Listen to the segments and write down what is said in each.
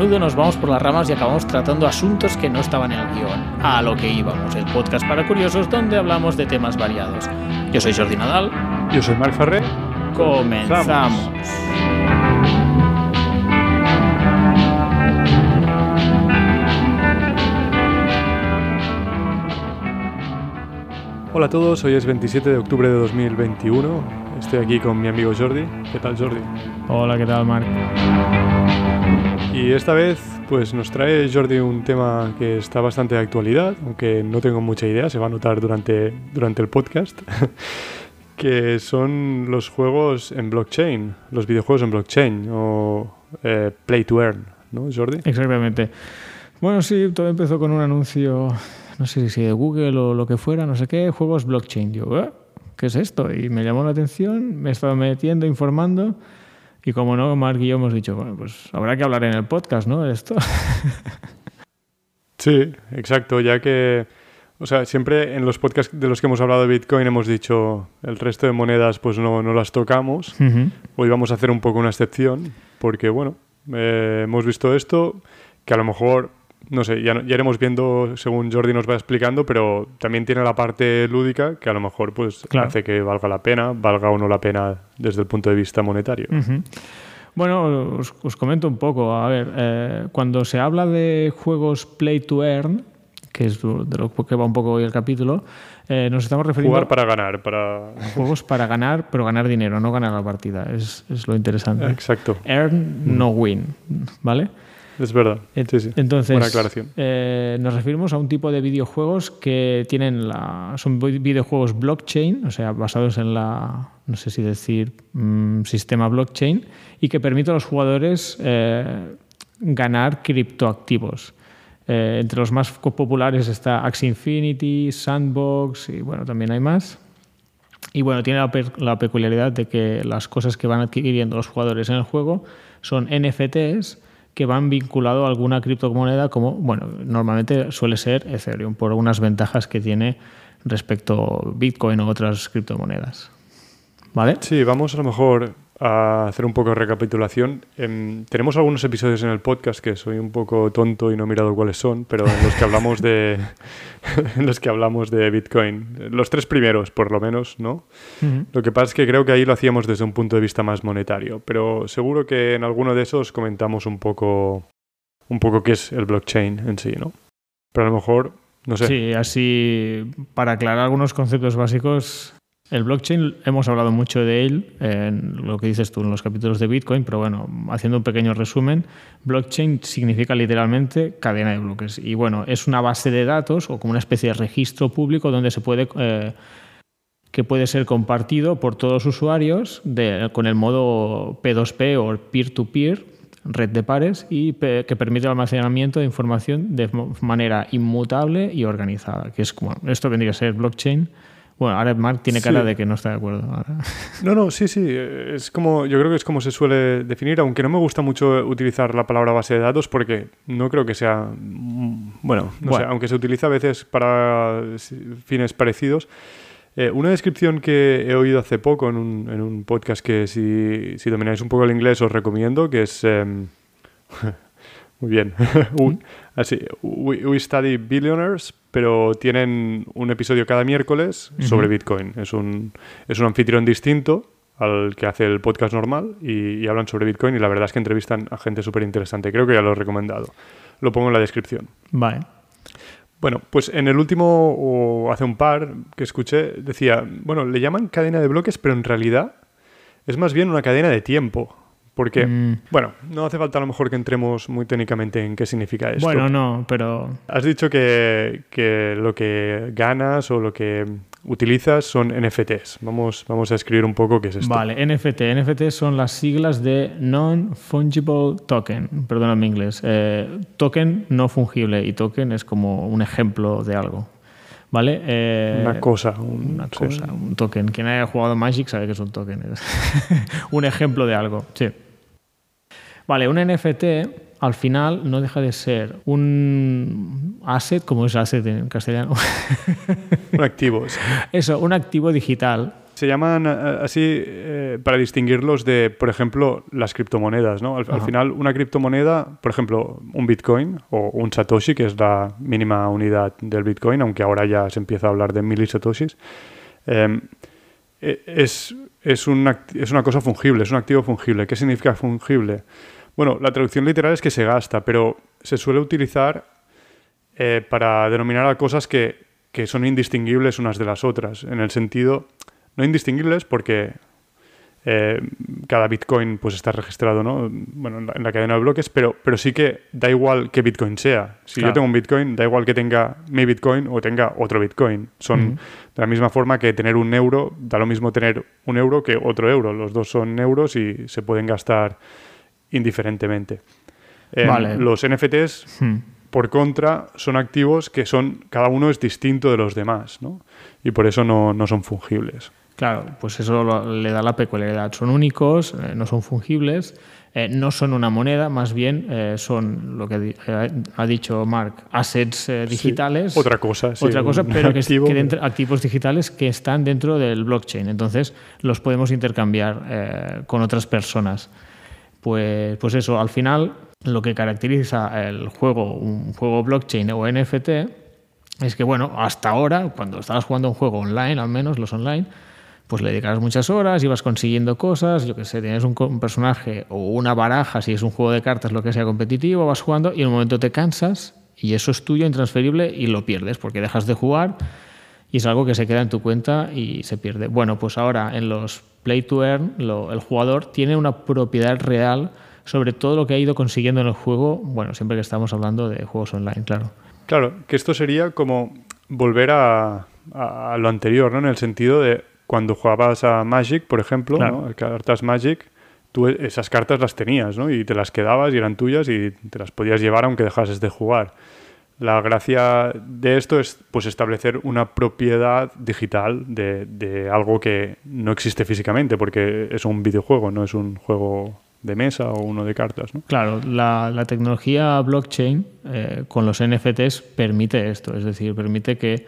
menudo nos vamos por las ramas y acabamos tratando asuntos que no estaban en el guion. A lo que íbamos, el podcast para curiosos donde hablamos de temas variados. Yo soy Jordi Nadal. Yo soy Marc Ferrer. Comenzamos. Hola a todos, hoy es 27 de octubre de 2021. Estoy aquí con mi amigo Jordi. ¿Qué tal, Jordi? Hola, ¿qué tal, Marc? Y esta vez, pues nos trae Jordi un tema que está bastante de actualidad, aunque no tengo mucha idea, se va a notar durante, durante el podcast, que son los juegos en blockchain, los videojuegos en blockchain o eh, play to earn, ¿no, Jordi? Exactamente. Bueno, sí, todo empezó con un anuncio no sé si de Google o lo que fuera, no sé qué, juegos blockchain. Yo, ¿Eh? ¿qué es esto? Y me llamó la atención, me he estado metiendo, informando. Y como no, Mark y yo hemos dicho, bueno, pues habrá que hablar en el podcast, ¿no? De esto. sí, exacto, ya que, o sea, siempre en los podcasts de los que hemos hablado de Bitcoin hemos dicho el resto de monedas pues no, no las tocamos. Hoy vamos a hacer un poco una excepción, porque bueno, eh, hemos visto esto, que a lo mejor no sé, ya, ya, iremos viendo según Jordi nos va explicando, pero también tiene la parte lúdica que a lo mejor pues hace que valga la pena, valga o no la pena desde el punto de vista monetario. Bueno, os, comento un poco. A ver, eh, cuando se habla de juegos play to earn, que es de lo que va un poco hoy el capítulo, eh, nos estamos refiriendo... Jugar para ganar. Para... Juegos para ganar, pero ganar dinero, no ganar la partida. Es, es lo interesante. Exacto. Earn, no win, ¿vale? Es verdad. Sí, sí. Entonces, Buena aclaración. Eh, nos referimos a un tipo de videojuegos que tienen la. Son videojuegos blockchain, o sea, basados en la. No sé si decir. Mm, sistema blockchain, y que permite a los jugadores eh, ganar criptoactivos. Eh, entre los más populares está Axie Infinity, Sandbox y bueno, también hay más. Y bueno, tiene la, la peculiaridad de que las cosas que van adquiriendo los jugadores en el juego son NFTs que van vinculados a alguna criptomoneda como, bueno, normalmente suele ser Ethereum por algunas ventajas que tiene respecto a Bitcoin o otras criptomonedas. ¿Vale? Sí, vamos a lo mejor a hacer un poco de recapitulación. Em, tenemos algunos episodios en el podcast que soy un poco tonto y no he mirado cuáles son, pero en los que hablamos de en los que hablamos de Bitcoin. Los tres primeros, por lo menos, ¿no? Lo que pasa es que creo que ahí lo hacíamos desde un punto de vista más monetario, pero seguro que en alguno de esos comentamos un poco un poco qué es el blockchain en sí, ¿no? Pero a lo mejor no sé. Sí, así para aclarar algunos conceptos básicos, el blockchain, hemos hablado mucho de él en lo que dices tú en los capítulos de Bitcoin, pero bueno, haciendo un pequeño resumen, blockchain significa literalmente cadena de bloques. Y bueno, es una base de datos o como una especie de registro público donde se puede. Eh, que puede ser compartido por todos los usuarios con el modo P2P o peer-to-peer, red de pares, y que permite el almacenamiento de información de manera inmutable y organizada, que es esto vendría a ser blockchain bueno, ahora Mark tiene cara de que no está de acuerdo. No, no, sí, sí. Es como, yo creo que es como se suele definir, aunque no me gusta mucho utilizar la palabra base de datos porque no creo que sea. Mm, bueno, no sé, aunque se utiliza a veces para fines parecidos. Eh, una descripción que he oído hace poco en un, en un podcast que si, si, domináis un poco el inglés os recomiendo, que es... Em, muy bien. así, we, Study Billionaires, pero tienen un episodio cada miércoles sobre Bitcoin. Es un, es un anfitrión distinto al que hace el podcast normal y, hablan sobre Bitcoin y la verdad es que entrevistan a gente súper interesante. Creo que ya lo he recomendado. Lo pongo en la descripción. Vale. Bueno, pues en el último, o hace un par que escuché, decía, bueno, le llaman cadena de bloques, pero en realidad es más bien una cadena de tiempo. Porque, mm. bueno, no hace falta a lo mejor que entremos muy técnicamente en qué significa esto. Bueno, no, pero... Has dicho que, que lo que ganas o lo que utilizas son NFTs. Vamos, vamos a escribir un poco qué es esto. Vale, NFT. NFT son las siglas de Non-Fungible Token. Perdóname en inglés. Eh, token no fungible y token es como un ejemplo de algo. ¿Vale? Eh, una cosa. Un, una cosa, un token. Quien haya jugado Magic sabe que es un token. un ejemplo de algo, sí. Vale, un NFT al final no deja de ser un asset, como es asset en castellano. un activo. Eso, un activo digital se llaman eh, así eh, para distinguirlos de, por ejemplo, las criptomonedas. ¿no? Al, final, una criptomoneda, por ejemplo, un Bitcoin o un Satoshi, que es la mínima unidad del Bitcoin, aunque ahora ya se empieza a hablar de mil Satoshis, em, e, es, es, una, es una cosa fungible, es un activo fungible. ¿Qué significa fungible? Bueno, la traducción literal es que se gasta, pero se suele utilizar eh, para denominar a cosas que, que son indistinguibles unas de las otras, en el sentido no indistinguibles porque eh, cada Bitcoin pues está registrado ¿no? bueno, en, la, cadena de bloques, pero, pero sí que da igual qué Bitcoin sea. Si yo tengo un Bitcoin, da igual que tenga mi Bitcoin o tenga otro Bitcoin. Son de la misma forma que tener un euro, da lo mismo tener un euro que otro euro. Los dos son euros y se pueden gastar indiferentemente. Eh, los NFTs, hmm. por contra, son activos que son, cada uno es distinto de los demás, ¿no? Y por eso no, no son fungibles. Claro, pues eso le da la peculiaridad. Son únicos, eh, no son fungibles, eh, no son una moneda, más bien eh, son lo que ha dicho Mark, assets digitales. otra cosa, sí, Otra cosa, pero que, que activos digitales que están dentro del blockchain. Entonces los podemos intercambiar con otras personas. Pues, pues eso, al final lo que caracteriza el juego, un juego blockchain o NFT, es que, bueno, hasta ahora, cuando estabas jugando un juego online, al menos los online, pues le dedicabas muchas horas, ibas consiguiendo cosas, yo que sé, tienes un, personaje o una baraja, si es un juego de cartas, lo que sea competitivo, vas jugando y en un momento te cansas y eso es tuyo, intransferible, y lo pierdes porque dejas de jugar y es algo que se queda en tu cuenta y se pierde. Bueno, pues ahora en los Play to Earn, el jugador tiene una propiedad real sobre todo lo que ha ido consiguiendo en el juego, bueno, siempre que estamos hablando de juegos online, claro. Claro, que esto sería como volver a, lo anterior, ¿no? En el sentido de cuando jugabas a Magic, por ejemplo, cartas Magic, tú esas cartas las tenías, ¿no? Y te las quedabas y eran tuyas y te las podías llevar aunque dejases de jugar. La gracia de esto es pues establecer una propiedad digital de, algo que no existe físicamente, porque es un videojuego, no es un juego de mesa o uno de cartas. Claro, la, tecnología blockchain eh, con los NFTs permite esto, es decir, permite que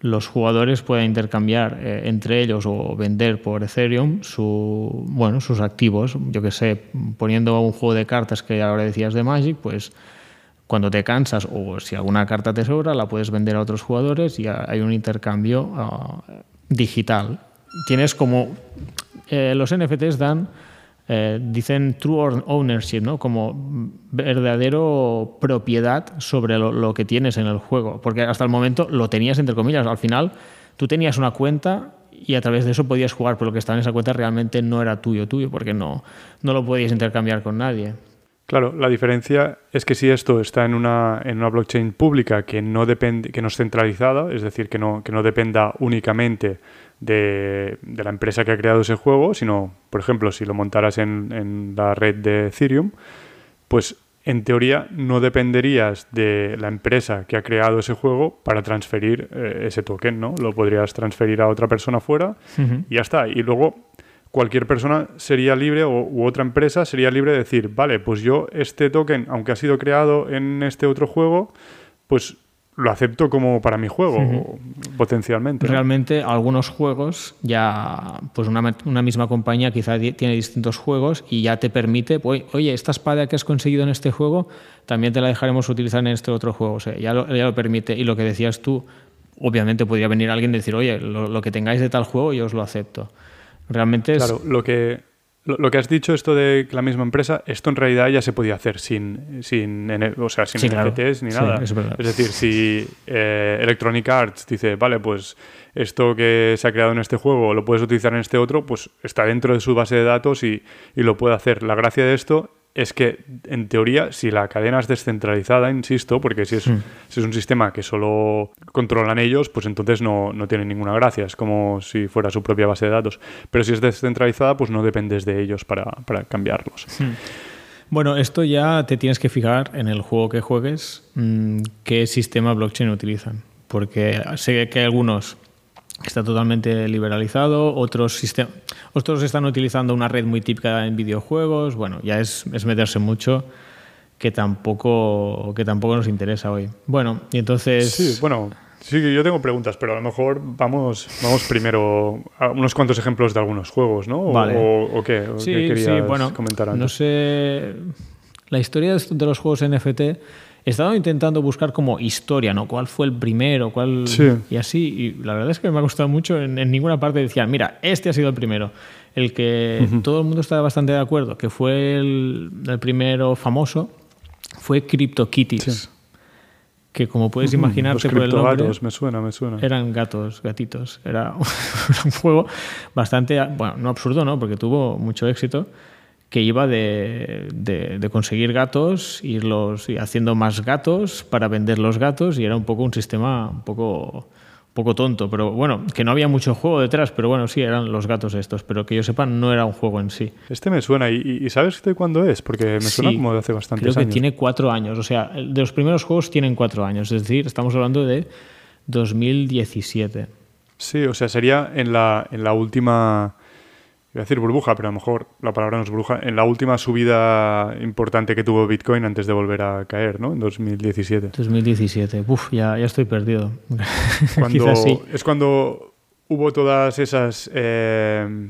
los jugadores puedan intercambiar eh, entre ellos o vender por Ethereum su, bueno, sus activos. Yo que sé, poniendo un juego de cartas que ahora decías de Magic, pues cuando te cansas o si alguna carta te sobra, la puedes vender a otros jugadores y hay un intercambio ah, digital. Tienes como... Eh, los NFTs dan eh, dicen true ownership, ¿no? como verdadero propiedad sobre lo, que tienes en el juego. Porque hasta el momento lo tenías entre comillas. Al final tú tenías una cuenta y a través de eso podías jugar, pero lo que estaba en esa cuenta realmente no era tuyo, tuyo, porque no, no lo podías intercambiar con nadie. Claro, la diferencia es que si esto está en una, en una blockchain pública que no, depende, que no es centralizada, es decir, que no, que no dependa únicamente de, la empresa que ha creado ese juego, sino, por ejemplo, si lo montaras en, la red de Ethereum, pues en teoría no dependerías de la empresa que ha creado ese juego para transferir eh, ese token, ¿no? Lo podrías transferir a otra persona fuera y ya está. Y luego cualquier persona sería libre o u otra empresa sería libre de decir, vale, pues yo este token, aunque ha sido creado en este otro juego, pues lo acepto como para mi juego, potencialmente. Realmente algunos juegos ya, pues una, misma compañía quizá tiene distintos juegos y ya te permite, oye, esta espada que has conseguido en este juego, también te la dejaremos utilizar en este otro juego. O sea, ya lo, ya lo permite. Y lo que decías tú, obviamente podría venir alguien y decir, oye, lo, lo que tengáis de tal juego yo os lo acepto. Realmente es... Claro, lo que, lo, que has dicho, esto de la misma empresa, esto en realidad ya se podía hacer sin, sin, o sea, sin NFTs ni nada. es, decir, si eh, Electronic Arts dice, vale, pues esto que se ha creado en este juego lo puedes utilizar en este otro, pues está dentro de su base de datos y, y lo puede hacer. La gracia de esto es que, en teoría, si la cadena es descentralizada, insisto, porque si es, si es un sistema que solo controlan ellos, pues entonces no, no tiene ninguna gracia. Es como si fuera su propia base de datos. Pero si es descentralizada, pues no dependes de ellos para, para cambiarlos. Bueno, esto ya te tienes que fijar en el juego que juegues mm, qué sistema blockchain utilizan. Porque sé que hay algunos está totalmente liberalizado, otros, otros están utilizando una red muy típica en videojuegos, bueno, ya es, es, meterse mucho que tampoco, que tampoco nos interesa hoy. Bueno, y entonces... Sí, bueno, Sí, yo tengo preguntas, pero a lo mejor vamos, vamos primero a unos cuantos ejemplos de algunos juegos, ¿no? O, qué, sí, sí, bueno, comentar No sé. La historia de los juegos NFT. He estado intentando buscar como historia, ¿no? ¿Cuál fue el primero? ¿Cuál... Y así. Y la verdad es que me ha gustado mucho. En, ninguna parte decían, mira, este ha sido el primero. El que todo el mundo estaba bastante de acuerdo, que fue el, primero famoso, fue CryptoKitties que como puedes imaginarte por el nombre, me suena, me suena. eran gatos, gatitos. Era un juego bastante, bueno, no absurdo, ¿no? Porque tuvo mucho éxito, que iba de, de, conseguir gatos, irlos haciendo más gatos para vender los gatos y era un poco un sistema un poco poco tonto, pero bueno, que no había mucho juego detrás, pero bueno, sí, eran los gatos estos, pero que yo sepa, no era un juego en sí. Este me suena, ¿y, sabes de cuándo es? Porque me suena como de hace bastante años. Creo que tiene cuatro años, o sea, de los primeros juegos tienen cuatro años, es decir, estamos hablando de 2017. Sí, o sea, sería en la, en la última Voy a decir burbuja, pero a lo mejor la palabra no es burbuja. En la última subida importante que tuvo Bitcoin antes de volver a caer, ¿no? En 2017. 2017. Uf, ya, ya estoy perdido. Cuando, Es cuando hubo todas esas eh,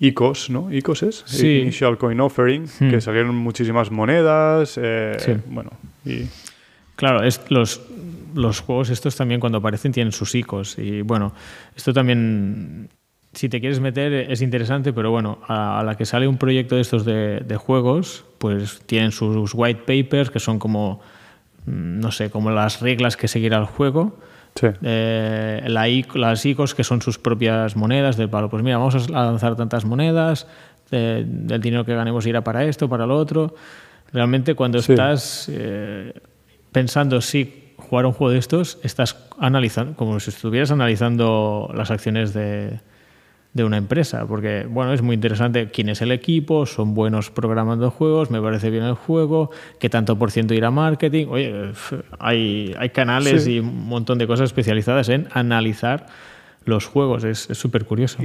ICOs, ¿no? ICOs es? Sí. Initial Coin Offering, hmm. que salieron muchísimas monedas. Eh, sí. Bueno, y... Claro, es los, los juegos estos también cuando aparecen tienen sus ICOs. Y bueno, esto también si te quieres meter es interesante, pero bueno, a, la que sale un proyecto de estos de, juegos, pues tienen sus white papers, que son como, mm, no sé, como las reglas que seguirá el juego. Sí. Eh, las ICOs, que son sus propias monedas del palo. Pues mira, vamos a lanzar tantas monedas, del dinero que ganemos irá para esto, para lo otro. Realmente cuando estás eh, pensando si jugar un juego de estos, estás analizando, como si estuvieras analizando las acciones de, de una empresa, porque bueno, es muy interesante quién es el equipo, son buenos programando juegos, me parece bien el juego, qué tanto por ciento irá a marketing. Oye, hay, hay canales y un montón de cosas especializadas en analizar los juegos, es súper curioso.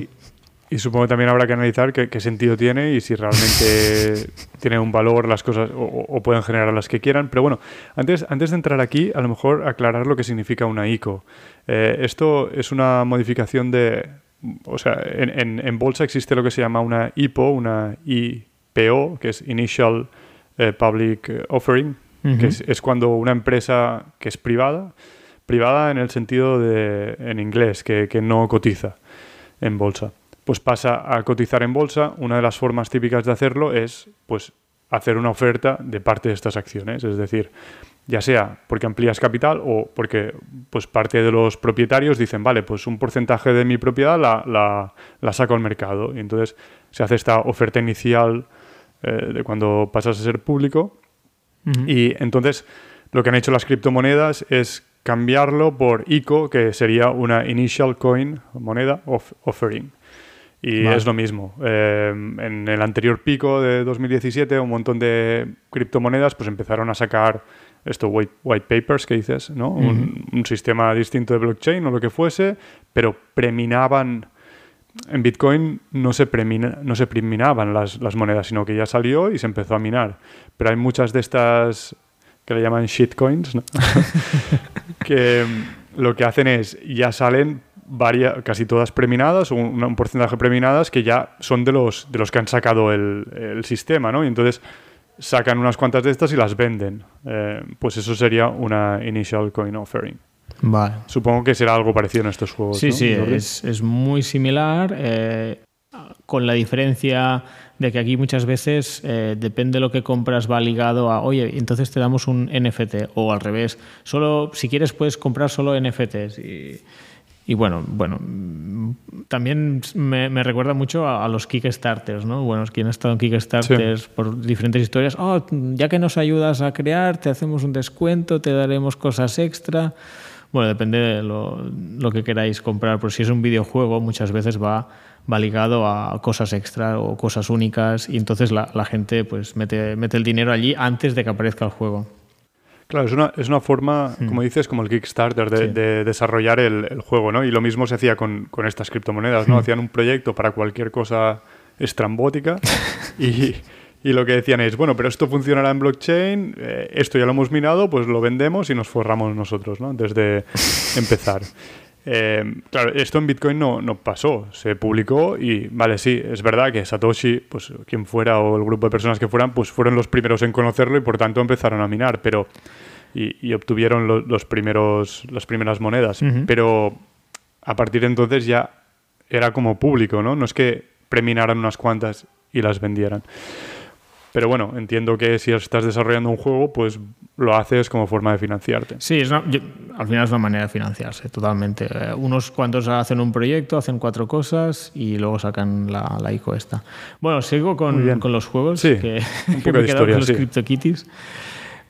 Y, supongo que también habrá que analizar qué, sentido tiene y si realmente tiene un valor las cosas o, pueden generar las que quieran. Pero bueno, antes, antes de entrar aquí, a lo mejor aclarar lo que significa una ICO. Eh, esto es una modificación de, o sea, en, bolsa existe lo que se llama una IPO, una IPO, que es Initial eh, Public Offering, que es, cuando una empresa que es privada, privada en el sentido de, en inglés, que, no cotiza en bolsa, pues pasa a cotizar en bolsa. Una de las formas típicas de hacerlo es, pues, hacer una oferta de parte de estas acciones, es decir, ya sea porque amplías capital o porque pues parte de los propietarios dicen, vale, pues un porcentaje de mi propiedad la, la, saco al mercado. Y entonces se hace esta oferta inicial eh, de cuando pasas a ser público. Y entonces lo que han hecho las criptomonedas es cambiarlo por ICO, que sería una Initial Coin, moneda Offering. Y es lo mismo. Eh, en el anterior pico de 2017, un montón de criptomonedas pues empezaron a sacar esto white, white papers que dices, ¿no? un, sistema distinto de blockchain o lo que fuese, pero preminaban en Bitcoin no se, premina, no se preminaban las, las, monedas, sino que ya salió y se empezó a minar. Pero hay muchas de estas que le llaman shitcoins, ¿no? que mm, lo que hacen es, ya salen varias, casi todas preminadas, o un, porcentaje preminadas que ya son de los, de los que han sacado el, el sistema, ¿no? Y entonces sacan unas cuantas de estas y las venden. Eh, pues eso sería una initial coin offering. Vale. Supongo que será algo parecido en estos juegos. Sí, sí, es, es, muy similar, eh, con la diferencia de que aquí muchas veces eh, depende de lo que compras va ligado a, oye, entonces te damos un NFT o al revés. Solo, si quieres puedes comprar solo NFTs y y bueno, bueno, también me, recuerda mucho a, los Kickstarters, ¿no? Bueno, quien ha estado en Kickstarters por diferentes historias, oh, ya que nos ayudas a crear, te hacemos un descuento, te daremos cosas extra. Bueno, depende de lo, que queráis comprar, pero si es un videojuego, muchas veces va, va ligado a cosas extra o cosas únicas y entonces la, la gente pues mete, mete el dinero allí antes de que aparezca el juego. Claro, es una, es una forma, como dices, como el Kickstarter, de, desarrollar el, juego, ¿no? Y lo mismo se hacía con, estas criptomonedas, ¿no? Hacían un proyecto para cualquier cosa estrambótica y, Y lo que decían es, bueno, pero esto funcionará en blockchain, eh, esto ya lo hemos minado, pues lo vendemos y nos forramos nosotros, ¿no? Antes de empezar. Eh, claro, esto en Bitcoin no, no, pasó, se publicó y vale, sí, es verdad que Satoshi, pues quien fuera o el grupo de personas que fueran, pues fueron los primeros en conocerlo y por tanto empezaron a minar, pero y, obtuvieron los primeros, las primeras monedas. Pero a partir de entonces ya era como público, ¿no? No es que preminaran unas cuantas y las vendieran. Pero bueno, entiendo que si estás desarrollando un juego, pues lo haces como forma de financiarte. Sí, al final es una manera de financiarse, totalmente. Eh, unos cuantos hacen un proyecto, hacen cuatro cosas y luego sacan la, la ICO esta. Bueno, sigo con, con los juegos sí, que, un poco de historia, con los CryptoKitties.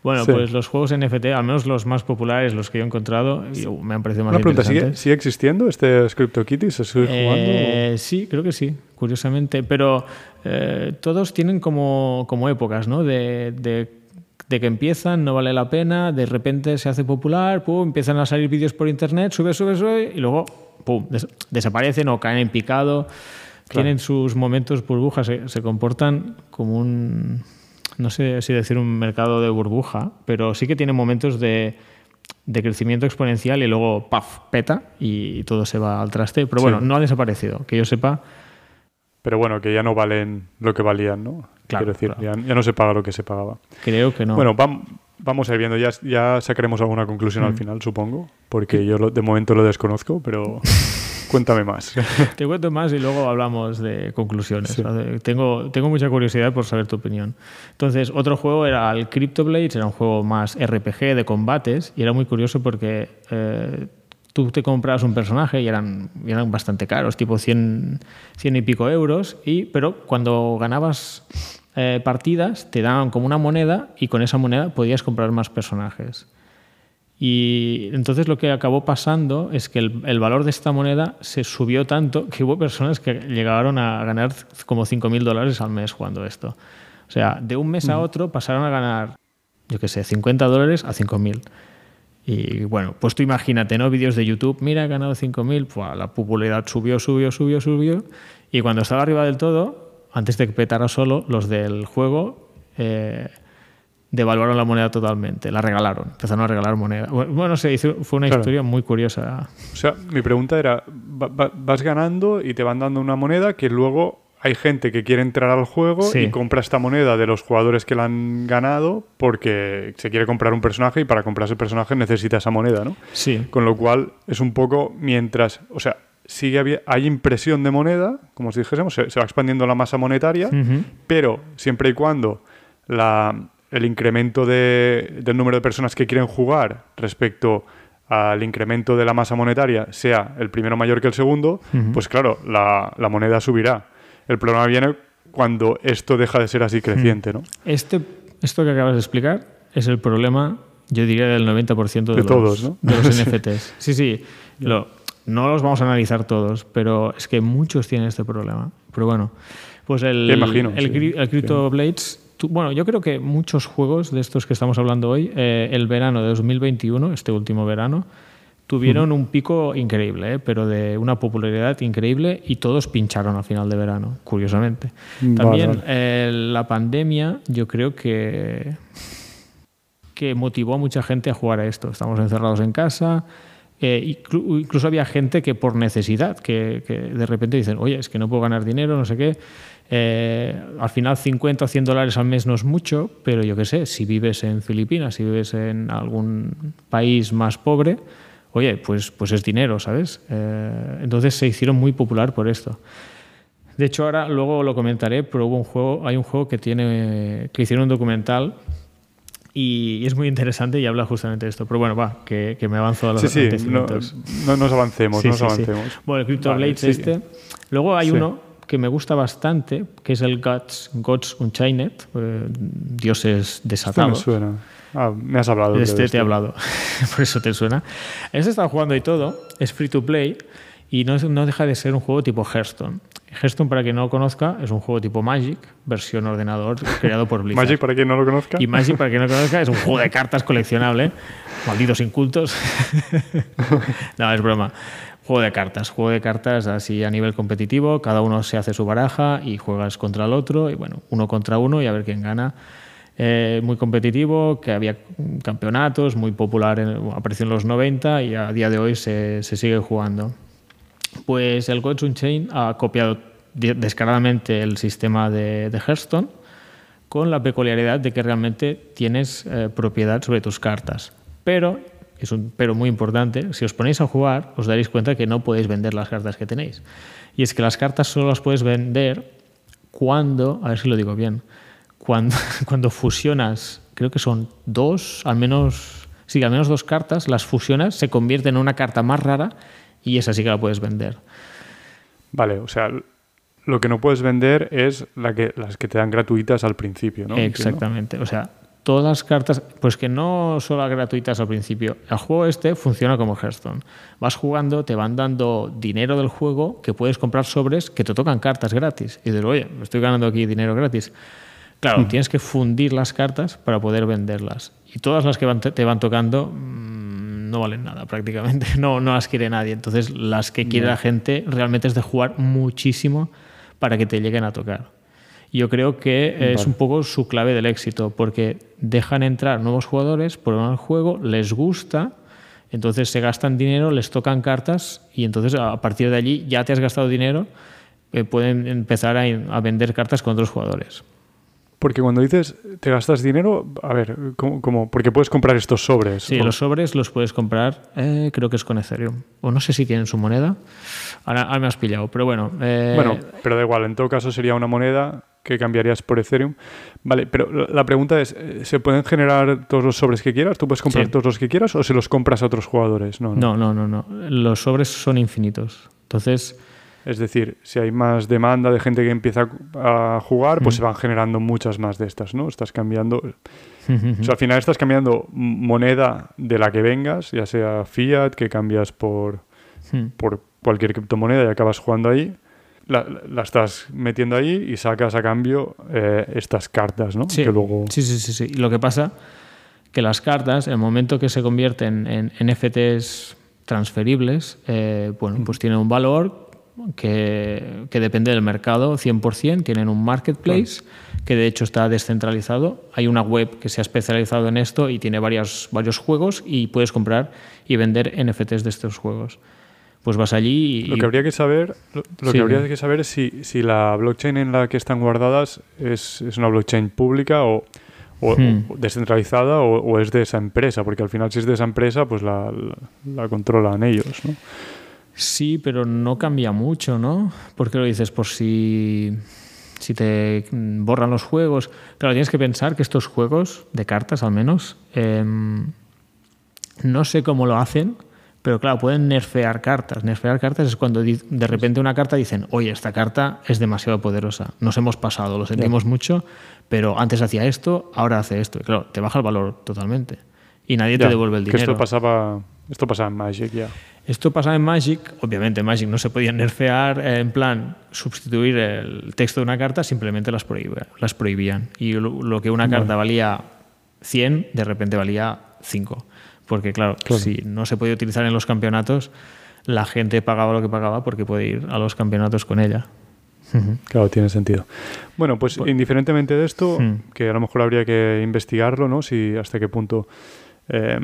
Bueno, pues los juegos NFT, al menos los más populares, los que yo he encontrado, me han parecido más Una pregunta, ¿sigue, ¿sigue, existiendo este CryptoKitties? ¿Se sigue jugando? Eh, sí, creo que sí, curiosamente. Pero eh, todos tienen como, como épocas, ¿no? De, de, que empiezan, no vale la pena, de repente se hace popular, pum, empiezan a salir vídeos por internet, sube, sube, sube, y luego, pum, desaparecen o caen en picado. Tienen sus momentos burbujas, se comportan como un no sé si decir un mercado de burbuja, pero sí que tiene momentos de, crecimiento exponencial y luego, ¡paf!, peta y todo se va al traste. Pero bueno, no ha desaparecido, que yo sepa. Pero bueno, que ya no valen lo que valían, ¿no? Claro. decir, Ya, no se paga lo que se pagaba. Creo que no. Bueno, vamos a ir viendo, ya, ya sacaremos alguna conclusión al mm. final, supongo, porque yo de momento lo desconozco, pero... Cuéntame más. Te cuento más y luego hablamos de conclusiones. Tengo, tengo mucha curiosidad por saber tu opinión. Entonces, otro juego era el Crypto Blades, era un juego más RPG de combates y era muy curioso porque eh, tú te comprabas un personaje y eran, eran bastante caros, tipo 100, 100 y pico euros, y, pero cuando ganabas eh, partidas te daban como una moneda y con esa moneda podías comprar más personajes. Y entonces lo que acabó pasando es que el, valor de esta moneda se subió tanto que hubo personas que llegaron a ganar como 5.000 dólares al mes jugando esto. O sea, de un mes a otro pasaron a ganar, yo qué sé, 50 dólares a 5.000. Y bueno, pues tú imagínate, ¿no? Vídeos de YouTube, mira, he ganado 5.000, pues la popularidad subió, subió, subió, subió. Y cuando estaba arriba del todo, antes de que petara solo, los del juego... Eh, devaluaron la moneda totalmente, la regalaron, empezaron a regalar moneda. Bueno, se hizo, fue una historia muy curiosa. O sea, mi pregunta era, vas ganando y te van dando una moneda que luego hay gente que quiere entrar al juego y compra esta moneda de los jugadores que la han ganado porque se quiere comprar un personaje y para comprar ese personaje necesita esa moneda, ¿no? Sí. Con lo cual es un poco mientras, o sea, sigue hay impresión de moneda, como si dijésemos, se, va expandiendo la masa monetaria, pero siempre y cuando la, el incremento de, del número de personas que quieren jugar respecto al incremento de la masa monetaria sea el primero mayor que el segundo, pues claro, la, la, moneda subirá. El problema viene cuando esto deja de ser así creciente, ¿no? Este, esto que acabas de explicar es el problema, yo diría, del 90% de, de, todos, ¿no? de los NFTs. Sí, sí. Lo, no los vamos a analizar todos, pero es que muchos tienen este problema. Pero bueno, pues el, imagino, el, el Crypto Blades bueno, yo creo que muchos juegos de estos que estamos hablando hoy, eh, el verano de 2021, este último verano, tuvieron un pico increíble, eh, pero de una popularidad increíble y todos pincharon al final de verano, curiosamente. También eh, la pandemia yo creo que, que motivó a mucha gente a jugar a esto. Estamos encerrados en casa. incluso había gente que por necesidad, que, que de repente dicen, oye, es que no puedo ganar dinero, no sé qué, eh, al final 50 o 100 dólares al mes no es mucho, pero yo qué sé, si vives en Filipinas, si vives en algún país más pobre, oye, pues, pues es dinero, ¿sabes? Eh, entonces se hicieron muy popular por esto. De hecho, ahora luego lo comentaré, pero hubo un juego, hay un juego que tiene que hicieron un documental y es muy interesante y habla justamente de esto. Pero bueno, va, que, me avanzo a los Sí, sí, no, nos avancemos, no nos avancemos. Bueno, el Crypto Blades este. Luego hay uno que me gusta bastante, que es el Gods, Gods Unchained, eh, Dioses Desatados. Este me suena. Ah, me has hablado. De este, te he hablado, por eso te suena. Este está jugando y todo, es free to play y no, no deja de ser un juego tipo Hearthstone. Hearthstone, para quien no lo conozca, es un juego tipo Magic, versión ordenador, creado por Blizzard. Magic, para quien no lo conozca. Y Magic, para quien no lo conozca, es un juego de cartas coleccionable. Malditos incultos. no, es broma. Juego de cartas, juego de cartas así a nivel competitivo, cada uno se hace su baraja y juegas contra el otro, y bueno, uno contra uno y a ver quién gana. Eh, muy competitivo, que había campeonatos, muy popular, en, apareció en los 90 y a día de hoy se, se sigue jugando. Pues el Gods Unchained ha copiado descaradamente el sistema de, de Hearthstone con la peculiaridad de que realmente tienes eh, propiedad sobre tus cartas. Pero, es un pero muy importante, si os ponéis a jugar os daréis cuenta que no podéis vender las cartas que tenéis. Y es que las cartas solo las puedes vender cuando, a ver si lo digo bien, cuando, cuando fusionas, creo que son dos, al menos, sí, al menos dos cartas, las fusionas, se convierte en una carta más rara y esa sí que la puedes vender. Vale, o sea, lo que no puedes vender es la que, las que te dan gratuitas al principio, ¿no? Exactamente. O sea, todas las cartas, pues que no solo gratuitas al principio. El juego este funciona como Hearthstone. Vas jugando, te van dando dinero del juego que puedes comprar sobres que te tocan cartas gratis. Y dices, oye, me estoy ganando aquí dinero gratis. Claro, mm. tienes que fundir las cartas para poder venderlas. Y todas las que te van tocando mmm, no valen nada prácticamente. No, no las quiere nadie. Entonces, las que quiere la gente realmente es de jugar muchísimo para que te lleguen a tocar. Yo creo que es un poco su clave del éxito, porque dejan entrar nuevos jugadores, prueban el juego, les gusta, entonces se gastan dinero, les tocan cartas y entonces a partir de allí ya te has gastado dinero, eh, pueden empezar a, a vender cartas con otros jugadores. Porque cuando dices te gastas dinero, a ver, ¿cómo, porque puedes comprar estos sobres. Sí, los sobres los puedes comprar, eh, creo que es con Ethereum. O no sé si tienen su moneda. Ahora, me has pillado, pero bueno. Eh, bueno, pero da igual, en todo caso sería una moneda que cambiarías por Ethereum. Vale, pero la pregunta es, eh, ¿se pueden generar todos los sobres que quieras? ¿Tú puedes comprar todos los que quieras o se los compras a otros jugadores? No, no, no, no. no. Los sobres son infinitos. Entonces es decir, si hay más demanda de gente que empieza a jugar, pues se van generando muchas más de estas, ¿no? Estás cambiando. o sea, al final estás cambiando moneda de la que vengas, ya sea fiat, que cambias por, por cualquier criptomoneda y acabas jugando ahí. La, estás metiendo ahí y sacas a cambio eh, estas cartas, ¿no? Sí. Que luego... sí, sí, sí, sí. lo que pasa que las cartas, en el momento que se convierten en NFTs transferibles, eh, bueno, pues tienen un valor que, depende del mercado 100%, tienen un marketplace que de hecho está descentralizado, hay una web que se ha especializado en esto y tiene varios, varios juegos y puedes comprar y vender NFTs de estos juegos. Pues vas allí y... Lo que habría que saber, lo, que habría que saber es si, si, la blockchain en la que están guardadas es, es una blockchain pública o, o, hmm. descentralizada o, es de esa empresa, porque al final si es de esa empresa, pues la, la, la controlan ellos, ¿no? Sí, pero no cambia mucho, ¿no? Porque lo dices, por si, si te borran los juegos. Claro, tienes que pensar que estos juegos, de cartas al menos, em, no sé cómo lo hacen, pero claro, pueden nerfear cartas. Nerfear cartas es cuando de repente una carta dicen, oye, esta carta es demasiado poderosa, nos hemos pasado, lo sentimos mucho, pero antes hacía esto, ahora hace esto. Y claro, te baja el valor totalmente. Y nadie te devuelve el dinero. esto pasaba, esto pasaba en Magic ya. Esto pasaba en Magic, obviamente en Magic no se podía nerfear, eh, en plan sustituir el texto de una carta, simplemente las, las prohibían. Y lo, que una carta valía 100, de repente valía 5. Porque claro, si no se podía utilizar en los campeonatos, la gente pagaba lo que pagaba porque puede ir a los campeonatos con ella. Claro, tiene sentido. Bueno, pues indiferentemente de esto, hmm. que a lo mejor habría que investigarlo, ¿no? Si hasta qué punto eh,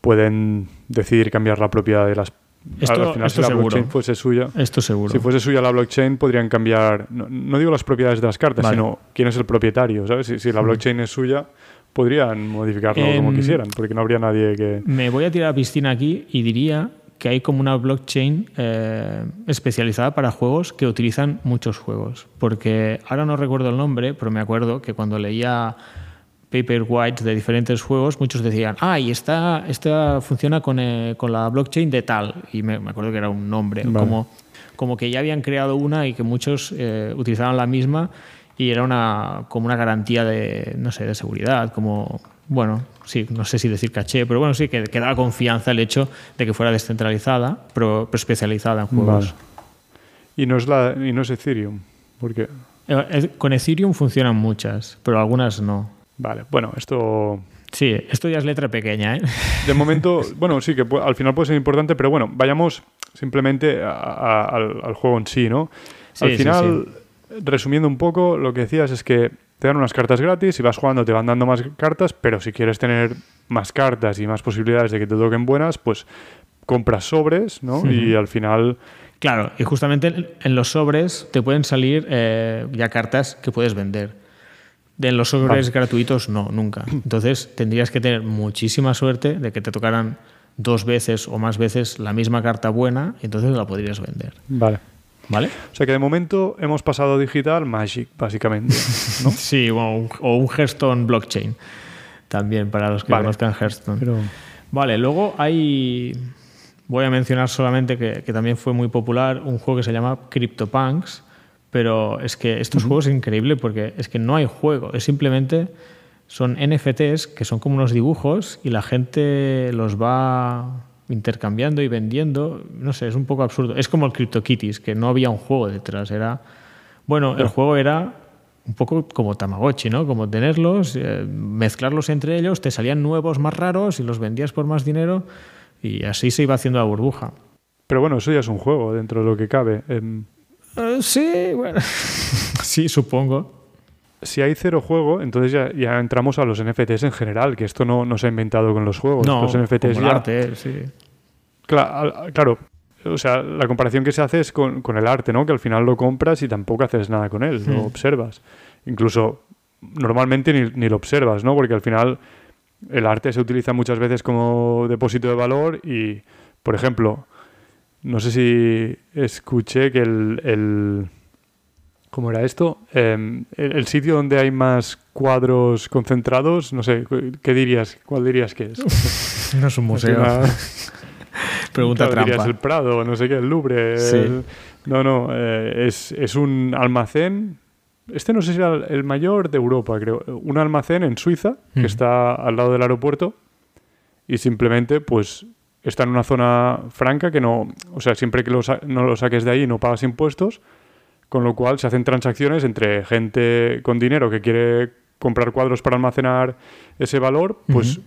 pueden decidir cambiar la propiedad de las esto, al final, si la blockchain fuese suya, esto seguro. si fuese suya la blockchain, podrían cambiar, no, digo las propiedades de las cartas, sino quién es el propietario. ¿sabes? Si, la blockchain es suya, podrían modificarlo como em, quisieran, porque no habría nadie que. Me voy a tirar a piscina aquí y diría que hay como una blockchain eh, especializada para juegos que utilizan muchos juegos. Porque ahora no recuerdo el nombre, pero me acuerdo que cuando leía paperwhites de diferentes juegos, muchos decían, ah, y esta, esta funciona con, eh, con la blockchain de tal. Y me, acuerdo que era un nombre, como, como que ya habían creado una y que muchos eh, utilizaban la misma y era una, como una garantía de, no sé, de seguridad, como, bueno, sí, no sé si decir caché, pero bueno, sí, que, que daba confianza el hecho de que fuera descentralizada, pero, especializada en juegos. Y no es, la, y no es Ethereum, porque... Eh, con Ethereum funcionan muchas, pero algunas no. Vale, bueno, esto Sí, esto ya es letra pequeña, ¿eh? De momento, bueno, sí, que al final puede ser importante, pero bueno, vayamos simplemente al, juego en sí, ¿no? al final, resumiendo un poco, lo que decías es que te dan unas cartas gratis y vas jugando, te van dando más cartas, pero si quieres tener más cartas y más posibilidades de que te toquen buenas, pues compras sobres, ¿no? Y al final... Claro, y justamente en los sobres te pueden salir eh, ya cartas que puedes vender. De los sobres gratuitos no, nunca. Entonces tendrías que tener muchísima suerte de que te tocaran dos veces o más veces la misma carta buena y entonces la podrías vender. Vale. ¿Vale? O sea que de momento hemos pasado digital Magic, básicamente. ¿no? sí, o un, o Hearthstone blockchain. También para los que conozcan Hearthstone. Vale, luego hay. Voy a mencionar solamente que, que, también fue muy popular un juego que se llama CryptoPunks pero es que estos juegos es increíble porque es que no hay juego, es simplemente son NFTs que son como unos dibujos y la gente los va intercambiando y vendiendo. No sé, es un poco absurdo. Es como el CryptoKitties, que no había un juego detrás. Era, bueno, el juego era un poco como Tamagotchi, ¿no? Como tenerlos, eh, mezclarlos entre ellos, te salían nuevos más raros y los vendías por más dinero y así se iba haciendo la burbuja. Pero bueno, eso ya es un juego dentro de lo que cabe. Em, eh, sí, bueno. sí, supongo. Si hay cero juego, entonces ya, entramos a los NFTs en general, que esto no, no se ha inventado con los juegos. No, los NFTs ya... arte, sí. Claro, o sea, la comparación que se hace es con, el arte, ¿no? Que al final lo compras y tampoco haces nada con él, lo hmm. observas. Incluso normalmente ni, ni, lo observas, ¿no? Porque al final el arte se utiliza muchas veces como depósito de valor y, por ejemplo, no sé si escuché que el, ¿Cómo era esto? Em, el, sitio donde hay más cuadros concentrados, no sé, ¿qué dirías? ¿Cuál dirías que es? no es un museo. Pregunta trampa. Dirías el Prado, no sé qué, el Louvre. no, no, eh, es, un almacén. Este no sé si era el mayor de Europa, creo. Un almacén en Suiza, que está al lado del aeropuerto. Y simplemente, pues, está en una zona franca que no, o sea, siempre que no lo saques de ahí no pagas impuestos, con lo cual se hacen transacciones entre gente con dinero que quiere comprar cuadros para almacenar ese valor, pues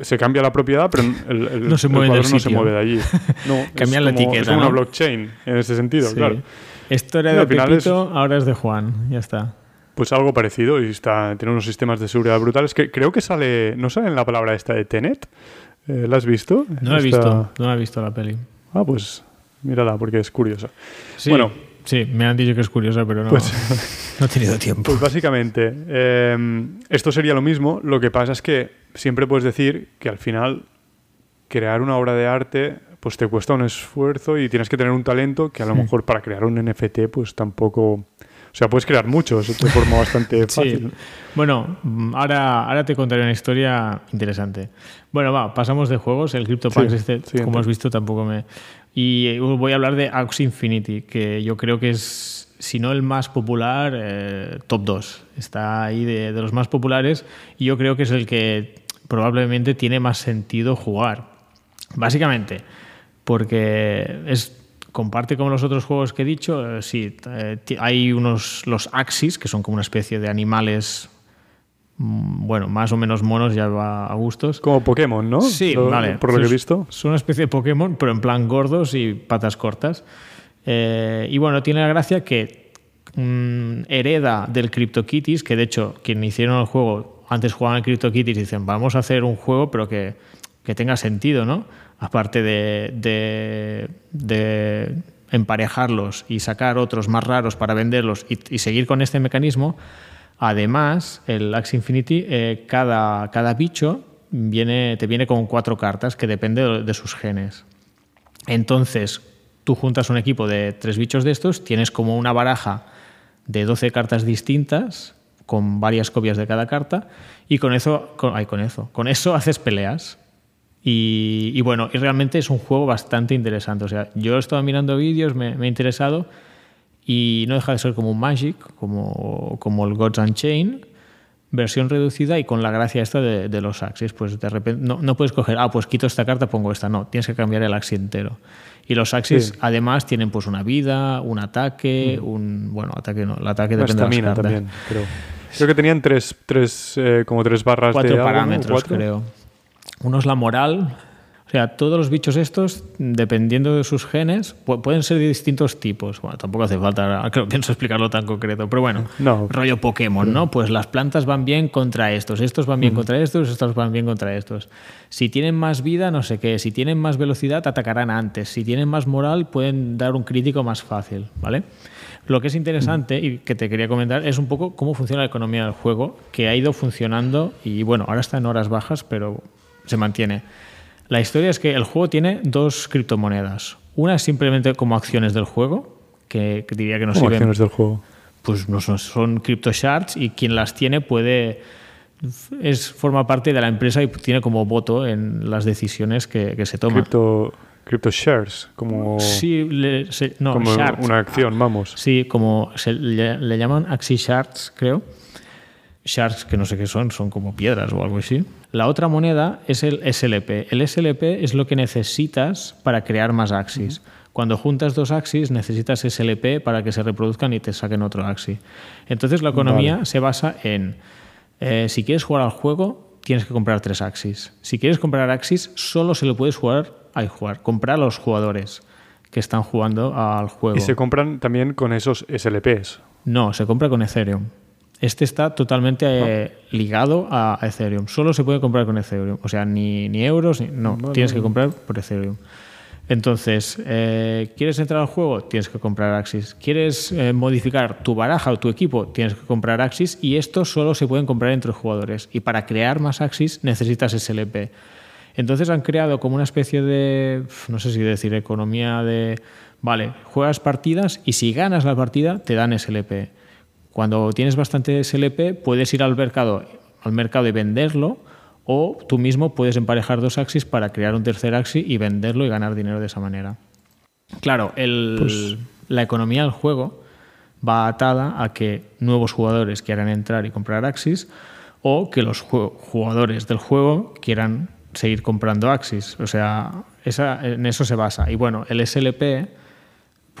se cambia la propiedad, pero el, no se mueve cuadro no se mueve de allí. No, Cambia la etiqueta. Es como una blockchain en ese sentido, claro. Esto era de Pepito, ahora es de Juan, ya está. Pues algo parecido y está, tiene unos sistemas de seguridad brutales que creo que sale, ¿no sale en la palabra esta de Tenet? Eh, ¿La has visto? No la he visto, no he visto la peli. Ah, pues mírala porque es curiosa. Sí, bueno, sí, me han dicho que es curiosa, pero no, pues, no he tenido tiempo. Pues básicamente, em, esto sería lo mismo. Lo que pasa es que siempre puedes decir que al final crear una obra de arte pues te cuesta un esfuerzo y tienes que tener un talento que a lo mejor para crear un NFT pues tampoco o sea, puedes crear muchos de forma bastante fácil. Bueno, ahora, ahora te contaré una historia interesante. Bueno, va, pasamos de juegos. El CryptoPunks, este, como has visto, tampoco me. Y voy a hablar de Aux Infinity, que yo creo que es, si no el más popular, eh, top 2. Está ahí de, de los más populares y yo creo que es el que probablemente tiene más sentido jugar. Básicamente, porque es comparte con los otros juegos que he dicho, eh, sí, eh, hay unos, los Axis, que son como una especie de animales, mm, bueno, más o menos monos, ya va a gustos. Como Pokémon, ¿no? Sí, vale. Por lo que he visto. Son una especie de Pokémon, pero en plan gordos y patas cortas. Eh, y bueno, tiene la gracia que mm, hereda del CryptoKitties, que de hecho, quien hicieron el juego, antes jugaban al CryptoKitties y dicen, vamos a hacer un juego, pero que, que tenga sentido, ¿no? aparte de, emparejarlos y sacar otros más raros para venderlos y, seguir con este mecanismo, además, el Axe Infinity, eh, cada, cada bicho viene, te viene con cuatro cartas que depende de, sus genes. Entonces, tú juntas un equipo de tres bichos de estos, tienes como una baraja de 12 cartas distintas con varias copias de cada carta y con eso, con, eso, con eso haces peleas. Y, bueno, y realmente es un juego bastante interesante. O sea, yo he estado mirando vídeos, me, me, interesado y no deja de ser como un Magic, como, como el Gods Unchained, versión reducida y con la gracia esta de, los Axis. Pues de repente no, no, puedes coger, ah, pues quito esta carta, pongo esta. No, tienes que cambiar el Axis entero. Y los Axis además tienen pues una vida, un ataque, mm. un. Bueno, ataque no, el ataque depende de las cartas. También, Creo que tenían tres, tres eh, como tres barras cuatro de parámetros, creo. Uno es la moral, o sea, todos los bichos estos, dependiendo de sus genes, pueden ser de distintos tipos. Bueno, tampoco hace falta, creo que pienso explicarlo tan concreto, pero bueno, rollo Pokémon, ¿no? Pues las plantas van bien contra estos, estos van bien contra estos, estos van bien contra estos. Si tienen más vida, no sé qué, si tienen más velocidad, atacarán antes. Si tienen más moral, pueden dar un crítico más fácil, ¿vale? Lo que es interesante y que te quería comentar es un poco cómo funciona la economía del juego, que ha ido funcionando y bueno, ahora está en horas bajas, pero se mantiene. La historia es que el juego tiene dos criptomonedas. Una es simplemente como acciones del juego, que, diría que no sirven. acciones del juego? Pues no son, son crypto shards y quien las tiene puede es forma parte de la empresa y tiene como voto en las decisiones que, se toman. Crypto, crypto shares, como, sí, no, como una acción, vamos. Sí, como se, le, llaman Axie Shards, creo. Shards, que no sé qué son, son como piedras o algo así. La otra moneda es el SLP. El SLP es lo que necesitas para crear más Axis. Cuando juntas dos Axis necesitas SLP para que se reproduzcan y te saquen otro Axis. Entonces la economía se basa en, eh, si quieres jugar al juego, tienes que comprar tres Axis. Si quieres comprar Axis, solo se lo puedes jugar, hay jugar, comprar a los jugadores que están jugando al juego. ¿Y se compran también con esos SLPs? No, se compra con Ethereum. Este está totalmente eh, ligado a Ethereum. Solo se puede comprar con Ethereum. O sea, ni, ni euros, no. tienes que comprar por Ethereum. Entonces, eh, ¿quieres entrar al juego? Tienes que comprar Axis. ¿Quieres eh, modificar tu baraja o tu equipo? Tienes que comprar Axis. Y esto solo se pueden comprar entre jugadores. Y para crear más Axis necesitas SLP. Entonces han creado como una especie de, no sé si decir, economía de, vale, juegas partidas y si ganas la partida te dan SLP. Cuando tienes bastante SLP, puedes ir al mercado, al mercado y venderlo, o tú mismo puedes emparejar dos axis para crear un tercer axis y venderlo y ganar dinero de esa manera. Claro, pues la economía del juego va atada a que nuevos jugadores quieran entrar y comprar Axis o que los jugadores del juego quieran seguir comprando Axis. O sea, en eso se basa. Y bueno, el SLP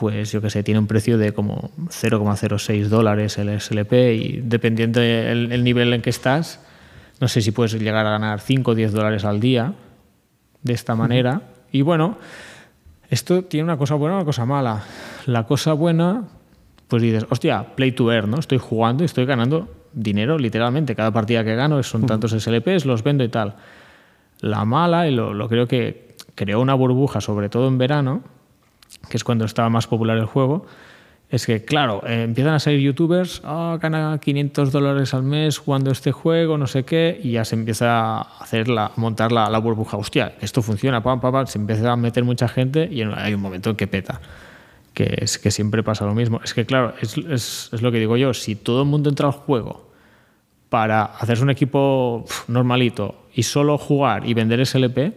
pues yo que sé, tiene un precio de como 0,06 dólares el SLP y dependiendo del nivel en que estás, no sé si puedes llegar a ganar 5 o 10 dólares al día de esta manera. Y bueno, esto tiene una cosa buena y una cosa mala. La cosa buena, pues dices, hostia, play to earn, ¿no? Estoy jugando y estoy ganando dinero, literalmente. Cada partida que gano son tantos SLPs, los vendo y tal. La mala, y lo creo que creó una burbuja, sobre todo en verano, que es cuando estaba más popular el juego, es que, claro, eh, empiezan a salir youtubers, oh, gana 500 dólares al mes jugando este juego, no sé qué, y ya se empieza a hacer la, montar la, burbuja. Hostia, esto funciona, pam, pam, pam, se empieza a meter mucha gente y hay un momento en que peta. Que es que siempre pasa lo mismo. Es que, claro, es, es, es lo que digo yo, si todo el mundo entra al juego para hacerse un equipo normalito y solo jugar y vender SLP,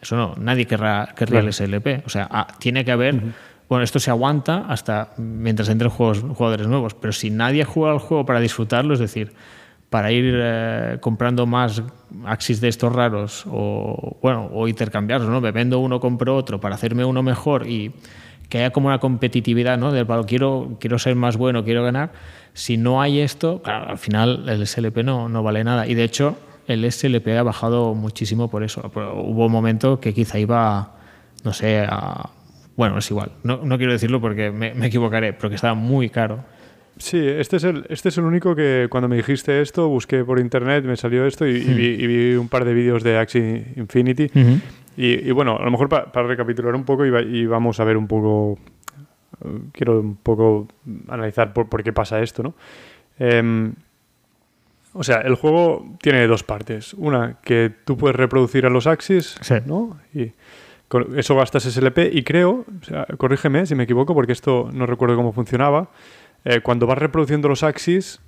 eso no, nadie querrá, querría el SLP. O sea, ah, tiene que haber. Bueno, esto se aguanta hasta mientras entren juegos, jugadores nuevos, pero si nadie juega el juego para disfrutarlo, es decir, para ir eh, comprando más axis de estos raros o, bueno, o intercambiarlos, ¿no? Me vendo uno, compro otro para hacerme uno mejor y que haya como una competitividad, ¿no? Del quiero, quiero ser más bueno, quiero ganar. Si no hay esto, claro, al final el SLP no, no vale nada. Y de hecho, el SLP ha bajado muchísimo por eso. hubo un momento que quizá iba, no sé, a... Bueno, es igual. No, no quiero decirlo porque me, equivocaré, pero que estaba muy caro. Sí, este es, el, este es el único que cuando me dijiste esto, busqué por internet, me salió esto y, vi, un par de vídeos de Axie Infinity. y, bueno, a lo mejor para recapitular un poco y, vamos a ver un poco, quiero un poco analizar por, por qué pasa esto, ¿no? Em, o sea, el juego tiene dos partes. Una, que tú puedes reproducir a los Axis, ¿no? Y con eso gastas SLP y creo, o sea, corrígeme si me equivoco porque esto no recuerdo cómo funcionaba, eh, cuando vas reproduciendo los Axis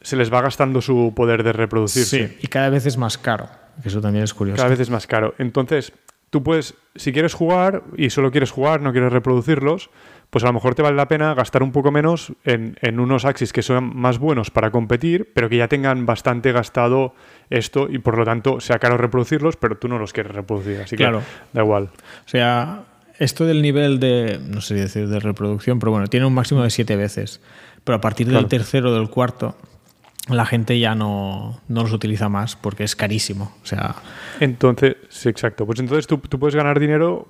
se les va gastando su poder de reproducirse. Sí, y cada vez es más caro, eso también es curioso. Cada vez es más caro. Entonces, tú puedes, si quieres jugar y solo quieres jugar, no quieres reproducirlos, pues a lo mejor te vale la pena gastar un poco menos en, unos Axis que son más buenos para competir, pero que ya tengan bastante gastado esto y por lo tanto sea caro reproducirlos, pero tú no los quieres reproducir. Así claro. que da igual. O sea, esto del nivel de, no sé decir de reproducción, pero bueno, tiene un máximo de siete veces. Pero a partir del tercero o del cuarto, la gente ya no, no, los utiliza más porque es carísimo. O sea. Entonces, sí, exacto. Pues entonces tú, tú puedes ganar dinero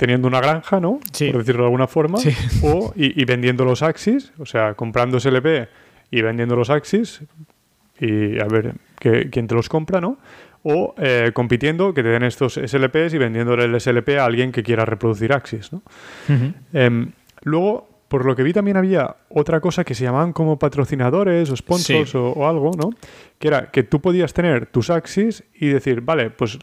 teniendo una granja, ¿no? Sí. Por decirlo de alguna forma. Sí. O, y, y, vendiendo los Axis, o sea, comprando SLP y vendiendo los Axis y a ver que, quién te los compra, ¿no? O eh, compitiendo, que te den estos SLPs y vendiéndole el SLP a alguien que quiera reproducir Axis, ¿no? Uh -huh. eh, luego, por lo que vi también había otra cosa que se llamaban como patrocinadores o sponsors Sí. o, o algo, ¿no? Que era que tú podías tener tus Axis y decir, vale, pues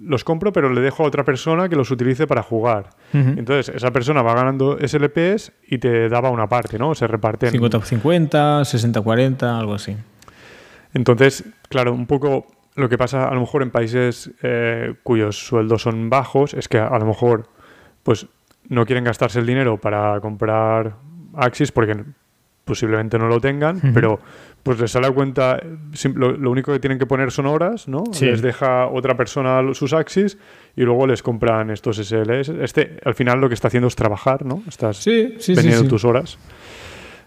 los compro, pero le dejo a otra persona que los utilice para jugar. Entonces, esa persona va ganando SLPs y te daba una parte, ¿no? Se reparten. 50-50, 60-40, algo así. Entonces, claro, un poco lo que pasa a lo mejor en países eh, cuyos sueldos son bajos es que a, a lo mejor pues no quieren gastarse el dinero para comprar Axis porque posiblemente no lo tengan, pero pues les sale a cuenta, lo, lo único que tienen que poner son horas, ¿no? Sí. Les deja otra persona sus Axis y luego les compran estos SLS. Este, al final lo que está haciendo es trabajar, ¿no? Estás Sí, vendiendo tus horas.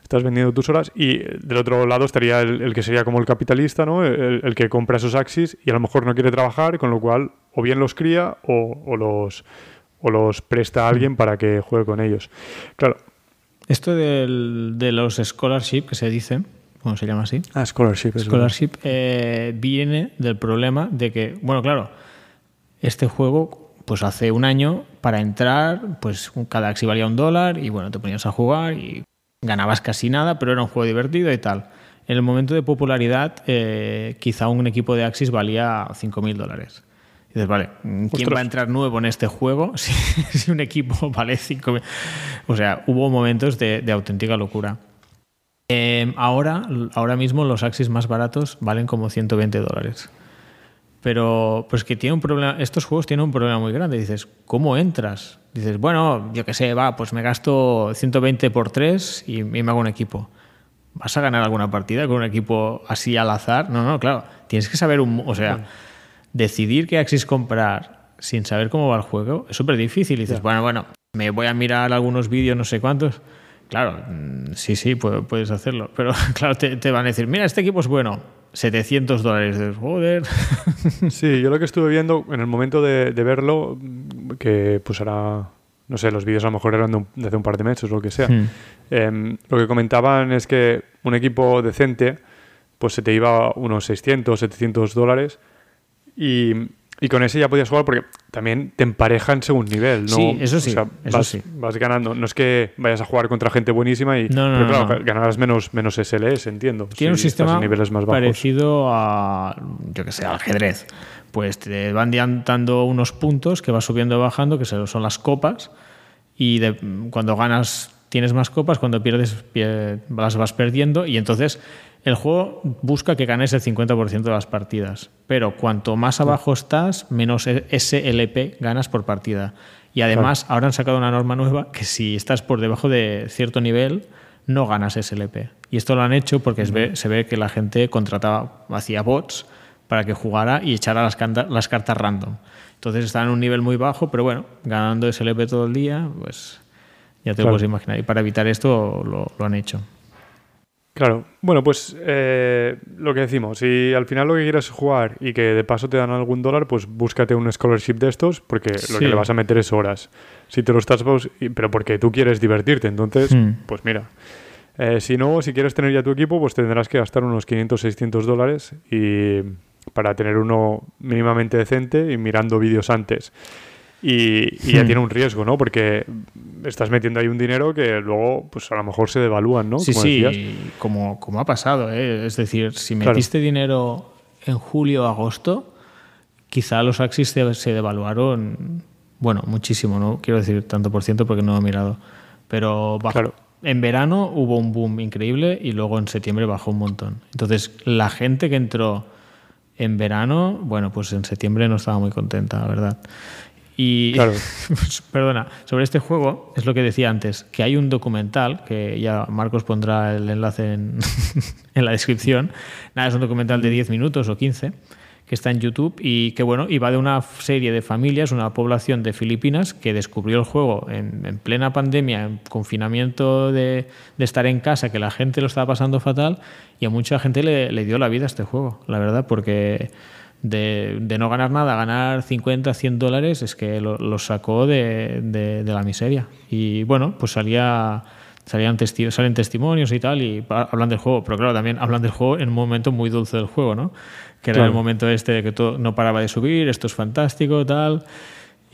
Estás vendiendo tus horas y del otro lado estaría el, el que sería como el capitalista, ¿no? El, el que compra esos Axis y a lo mejor no quiere trabajar, con lo cual o bien los cría o, o los, o los presta a alguien para que juegue con ellos. Claro. Esto del- de los scholarship, que se dice, ¿cómo se llama así? Ah, scholarship. Scholarship eh, viene del problema de que, bueno, claro, este juego, pues hace un año, para entrar, pues cada Axi valía un dólar y bueno, te ponías a jugar y ganabas casi nada, pero era un juego divertido y tal. En el momento de popularidad, eh, quizá un equipo de Axis valía 5.000 dólares. Y dices, vale, ¿quién Ostras. va a entrar nuevo en este juego si, si un equipo vale 5.000? O sea, hubo momentos de, de auténtica locura. Eh, ahora, ahora mismo los Axis más baratos valen como 120 dólares. Pero pues que tiene un problema, estos juegos tienen un problema muy grande. Dices, ¿cómo entras? Dices, bueno, yo qué sé, va, pues me gasto 120 por 3 y, y me hago un equipo. ¿Vas a ganar alguna partida con un equipo así al azar? No, no, claro. Tienes que saber un. O sea, decidir qué Axis comprar sin saber cómo va el juego es súper difícil. Y dices, bueno, bueno, me voy a mirar algunos vídeos, no sé cuántos. Claro, mm, sí, sí, pu- puedes hacerlo. Pero claro, te, te van a decir, mira, este equipo es bueno. 700 dólares. Dices, Joder. Sí, yo lo que estuve viendo en el momento de, de verlo, que pues era, no sé, los vídeos a lo mejor eran de, un- de hace un par de meses o lo que sea, Hmm. em, lo que comentaban es que un equipo decente pues se te iba unos 600, 700 dólares y, y con ese ya podías jugar porque también te emparejan según nivel, ¿no? Sí, eso sí, O sea, eso vas, sí. vas ganando. No es que vayas a jugar contra gente buenísima y No, no, pero no, claro, no. ganarás menos, menos SLS, entiendo. Tiene un si sistema niveles más bajos. parecido a, yo que sé, al ajedrez. Pues te van dando unos puntos que vas subiendo y bajando, que son las copas, y de- cuando ganas tienes más copas, cuando pierdes pie- las vas perdiendo, y entonces el juego busca que ganes el 50% de las partidas. Pero cuanto más abajo estás, menos E, SLP ganas por partida. Y además, ahora han sacado una norma nueva que si estás por debajo de cierto nivel, no ganas SLP. Y esto lo han hecho porque se ve que la gente contrataba, hacía bots para que jugara y echara las, canta- las cartas random. Entonces están en un nivel muy bajo, pero bueno, ganando SLP todo el día, pues ya te Claro. lo puedes imaginar. Y para evitar esto lo, lo han hecho. Claro, bueno, pues eh, lo que decimos, si al final lo que quieres es jugar y que de paso te dan algún dólar, pues búscate un scholarship de estos porque lo que le vas a meter es horas. Si te lo estás, pero porque tú quieres divertirte, entonces, Hmm. pues mira. Eh, si no, si quieres tener ya tu equipo, pues tendrás que gastar unos 500, 600 dólares y para tener uno mínimamente decente y mirando vídeos antes. Y, y ya Hmm. tiene un riesgo, ¿no? Porque estás metiendo ahí un dinero que luego, pues a lo mejor se devalúan, ¿no? Sí, Como sí, decías. como, como ha pasado. ¿eh? Es decir, si Claro. metiste dinero en julio o agosto, quizá los Axis se, se devaluaron, bueno, muchísimo, no quiero decir tanto por ciento porque no lo he mirado, pero. Claro. En verano hubo un boom increíble y luego en septiembre bajó un montón. Entonces, la gente que entró en verano, bueno, pues en septiembre no estaba muy contenta, la verdad. Y, Claro. perdona, sobre este juego, es lo que decía antes, que hay un documental, que ya Marcos pondrá el enlace en, en la descripción. Nada, es un documental de 10 minutos o 15, que está en YouTube y que bueno, y va de una serie de familias, una población de Filipinas que descubrió el juego en, plena pandemia, en confinamiento de, estar en casa, que la gente lo estaba pasando fatal y a mucha gente le, dio la vida a este juego, la verdad, porque de, no ganar nada, ganar 50, 100 dólares, es que lo, sacó de, de, la miseria. Y bueno, pues salía salían salen testimonios y tal y hablan del juego, pero claro, también hablan del juego en un momento muy dulce del juego, ¿no? que era el momento este de que todo no paraba de subir, esto es fantástico, tal.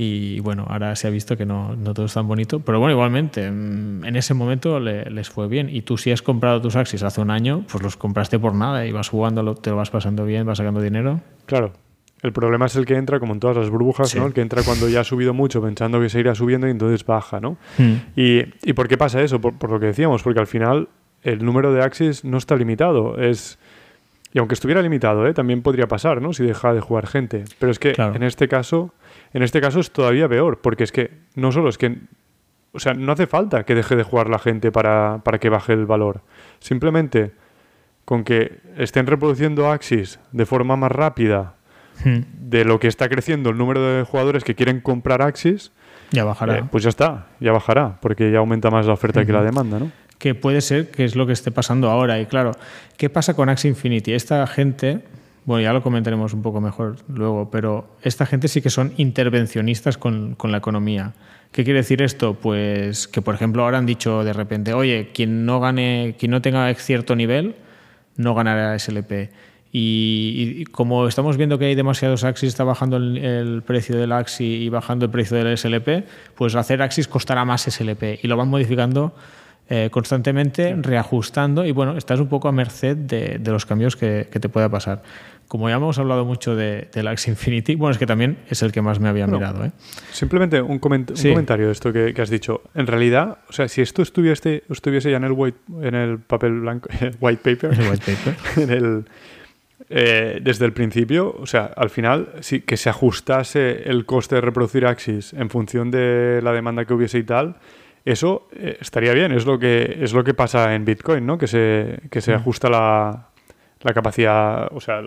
Y bueno, ahora se ha visto que no, no todo es tan bonito. Pero bueno, igualmente, mm, en ese momento les fue bien. Y tú si has comprado tus Axis hace un año, pues los compraste por nada y vas jugando, te lo vas pasando bien, vas sacando dinero. Claro. El problema es el que entra, como en todas las burbujas, ¿no? El que entra cuando ya ha subido mucho pensando que se irá subiendo y entonces baja, ¿no? Hmm. Y, ¿Y, por qué pasa eso? Por, por, lo que decíamos, porque al final el número de Axis no está limitado. Es y aunque estuviera limitado, ¿eh? también podría pasar, ¿no? Si deja de jugar gente. Pero es que en este caso, en este caso es todavía peor, porque es que no solo es que, o sea, no hace falta que deje de jugar la gente para, para que baje el valor. Simplemente con que estén reproduciendo Axis de forma más rápida hmm. de lo que está creciendo el número de jugadores que quieren comprar Axis, ya bajará. Eh, pues ya está, ya bajará, porque ya aumenta más la oferta que la demanda, ¿no? que puede ser que es lo que esté pasando ahora. Y claro, ¿qué pasa con Axie Infinity? Esta gente, bueno, ya lo comentaremos un poco mejor luego, pero esta gente sí que son intervencionistas con, con la economía. ¿Qué quiere decir esto? Pues que, por ejemplo, ahora han dicho de repente, oye, quien no gane, quien no tenga cierto nivel, no ganará SLP. Y, como estamos viendo que hay demasiados Axis, está bajando el, precio del Axi y bajando el precio del SLP, pues hacer Axis costará más SLP y lo van modificando eh, constantemente reajustando y bueno, estás un poco a merced de, los cambios que, te pueda pasar. Como ya hemos hablado mucho de, del Axie Infinity, bueno, es que también es el que más me había mirado. ¿eh? Simplemente un, comentario de esto que, has dicho. En realidad, o sea, si esto estuviese, estuviese ya en el, white, en el papel blanco, white paper, el white paper. en el, eh, desde el principio, o sea, al final, sí, que se ajustase el coste de reproducir Axis en función de la demanda que hubiese y tal, eso eh, estaría bien, es lo que es lo que pasa en Bitcoin, ¿no? Que se, que se mm. ajusta la, la, capacidad, o sea,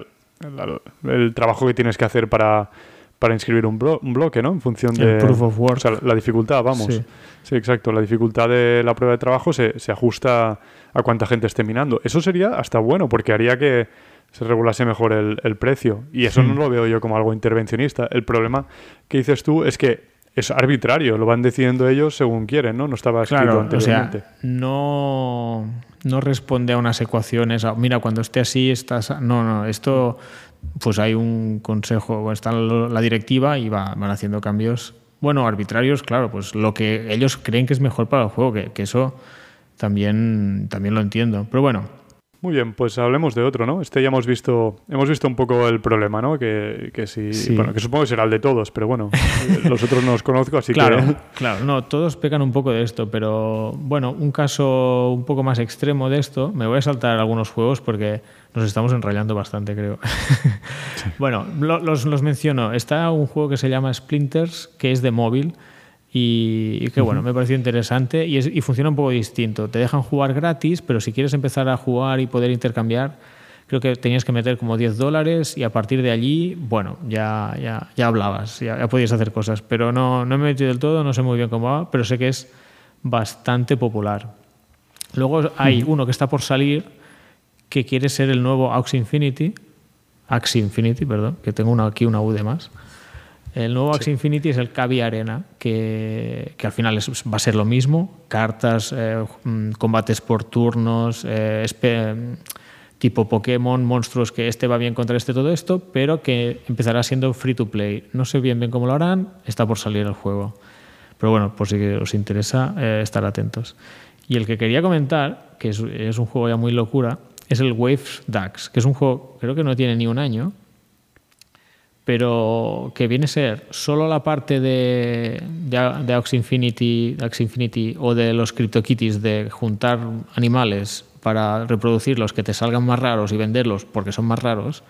el, trabajo que tienes que hacer para, para inscribir un, un, bloque, ¿no? En función de... proof of work. O sea, la dificultad, vamos. Sí. exacto. La dificultad de la prueba de trabajo se, se ajusta a cuánta gente esté minando. Eso sería hasta bueno, porque haría que se regulase mejor el, el precio. Y eso no lo veo yo como algo intervencionista. El problema que dices tú es que es arbitrario, lo van decidiendo ellos según quieren, ¿no? No estaba escrito claro, anteriormente. O sea, no, no responde a unas ecuaciones, mira, cuando esté así estás... No, no, esto pues hay un consejo, está la directiva y va, van haciendo cambios, bueno, arbitrarios, claro, pues lo que ellos creen que es mejor para el juego, que, que eso también, también lo entiendo. Pero bueno, muy bien, pues hablemos de otro, ¿no? Este ya hemos visto, hemos visto un poco el problema, ¿no? Que, que sí, bueno, que supongo que será el de todos, pero bueno, los otros no los conozco, así claro, que... Claro, no, todos pecan un poco de esto, pero bueno, un caso un poco más extremo de esto, me voy a saltar algunos juegos porque nos estamos enrayando bastante, creo. bueno, los, los menciono. Está un juego que se llama Splinters, que es de móvil, y, que bueno, me pareció interesante y, y, funciona un poco distinto. Te dejan jugar gratis, pero si quieres empezar a jugar y poder intercambiar, creo que tenías que meter como 10 dólares y a partir de allí, bueno, ya, ya, ya hablabas, ya, podías hacer cosas. Pero no, no me he metido del todo, no sé muy bien cómo va, pero sé que es bastante popular. Luego hay uno que está por salir que quiere ser el nuevo Aux Infinity, Axie Infinity, perdón, que tengo una, aquí una U de más el nuevo Axie Infinity es el Cavi Arena, que, que al final va a ser lo mismo, cartas, eh, mm, combates por turnos, eh, tipo Pokémon, monstruos que este va bien contra este, todo esto, pero que empezará siendo free to play. No sé bien bien cómo lo harán, está por salir el juego. Pero bueno, por si os interesa, eh, estar atentos. Y el que quería comentar, que es, es un juego ya muy locura, es el Waves Dax, que es un juego, creo que no tiene ni un año, pero que viene a ser solo la parte de, de, de Axie Infinity, Infinity o de los CryptoKitties de juntar animales para reproducirlos que te salgan más raros y venderlos porque son más raros,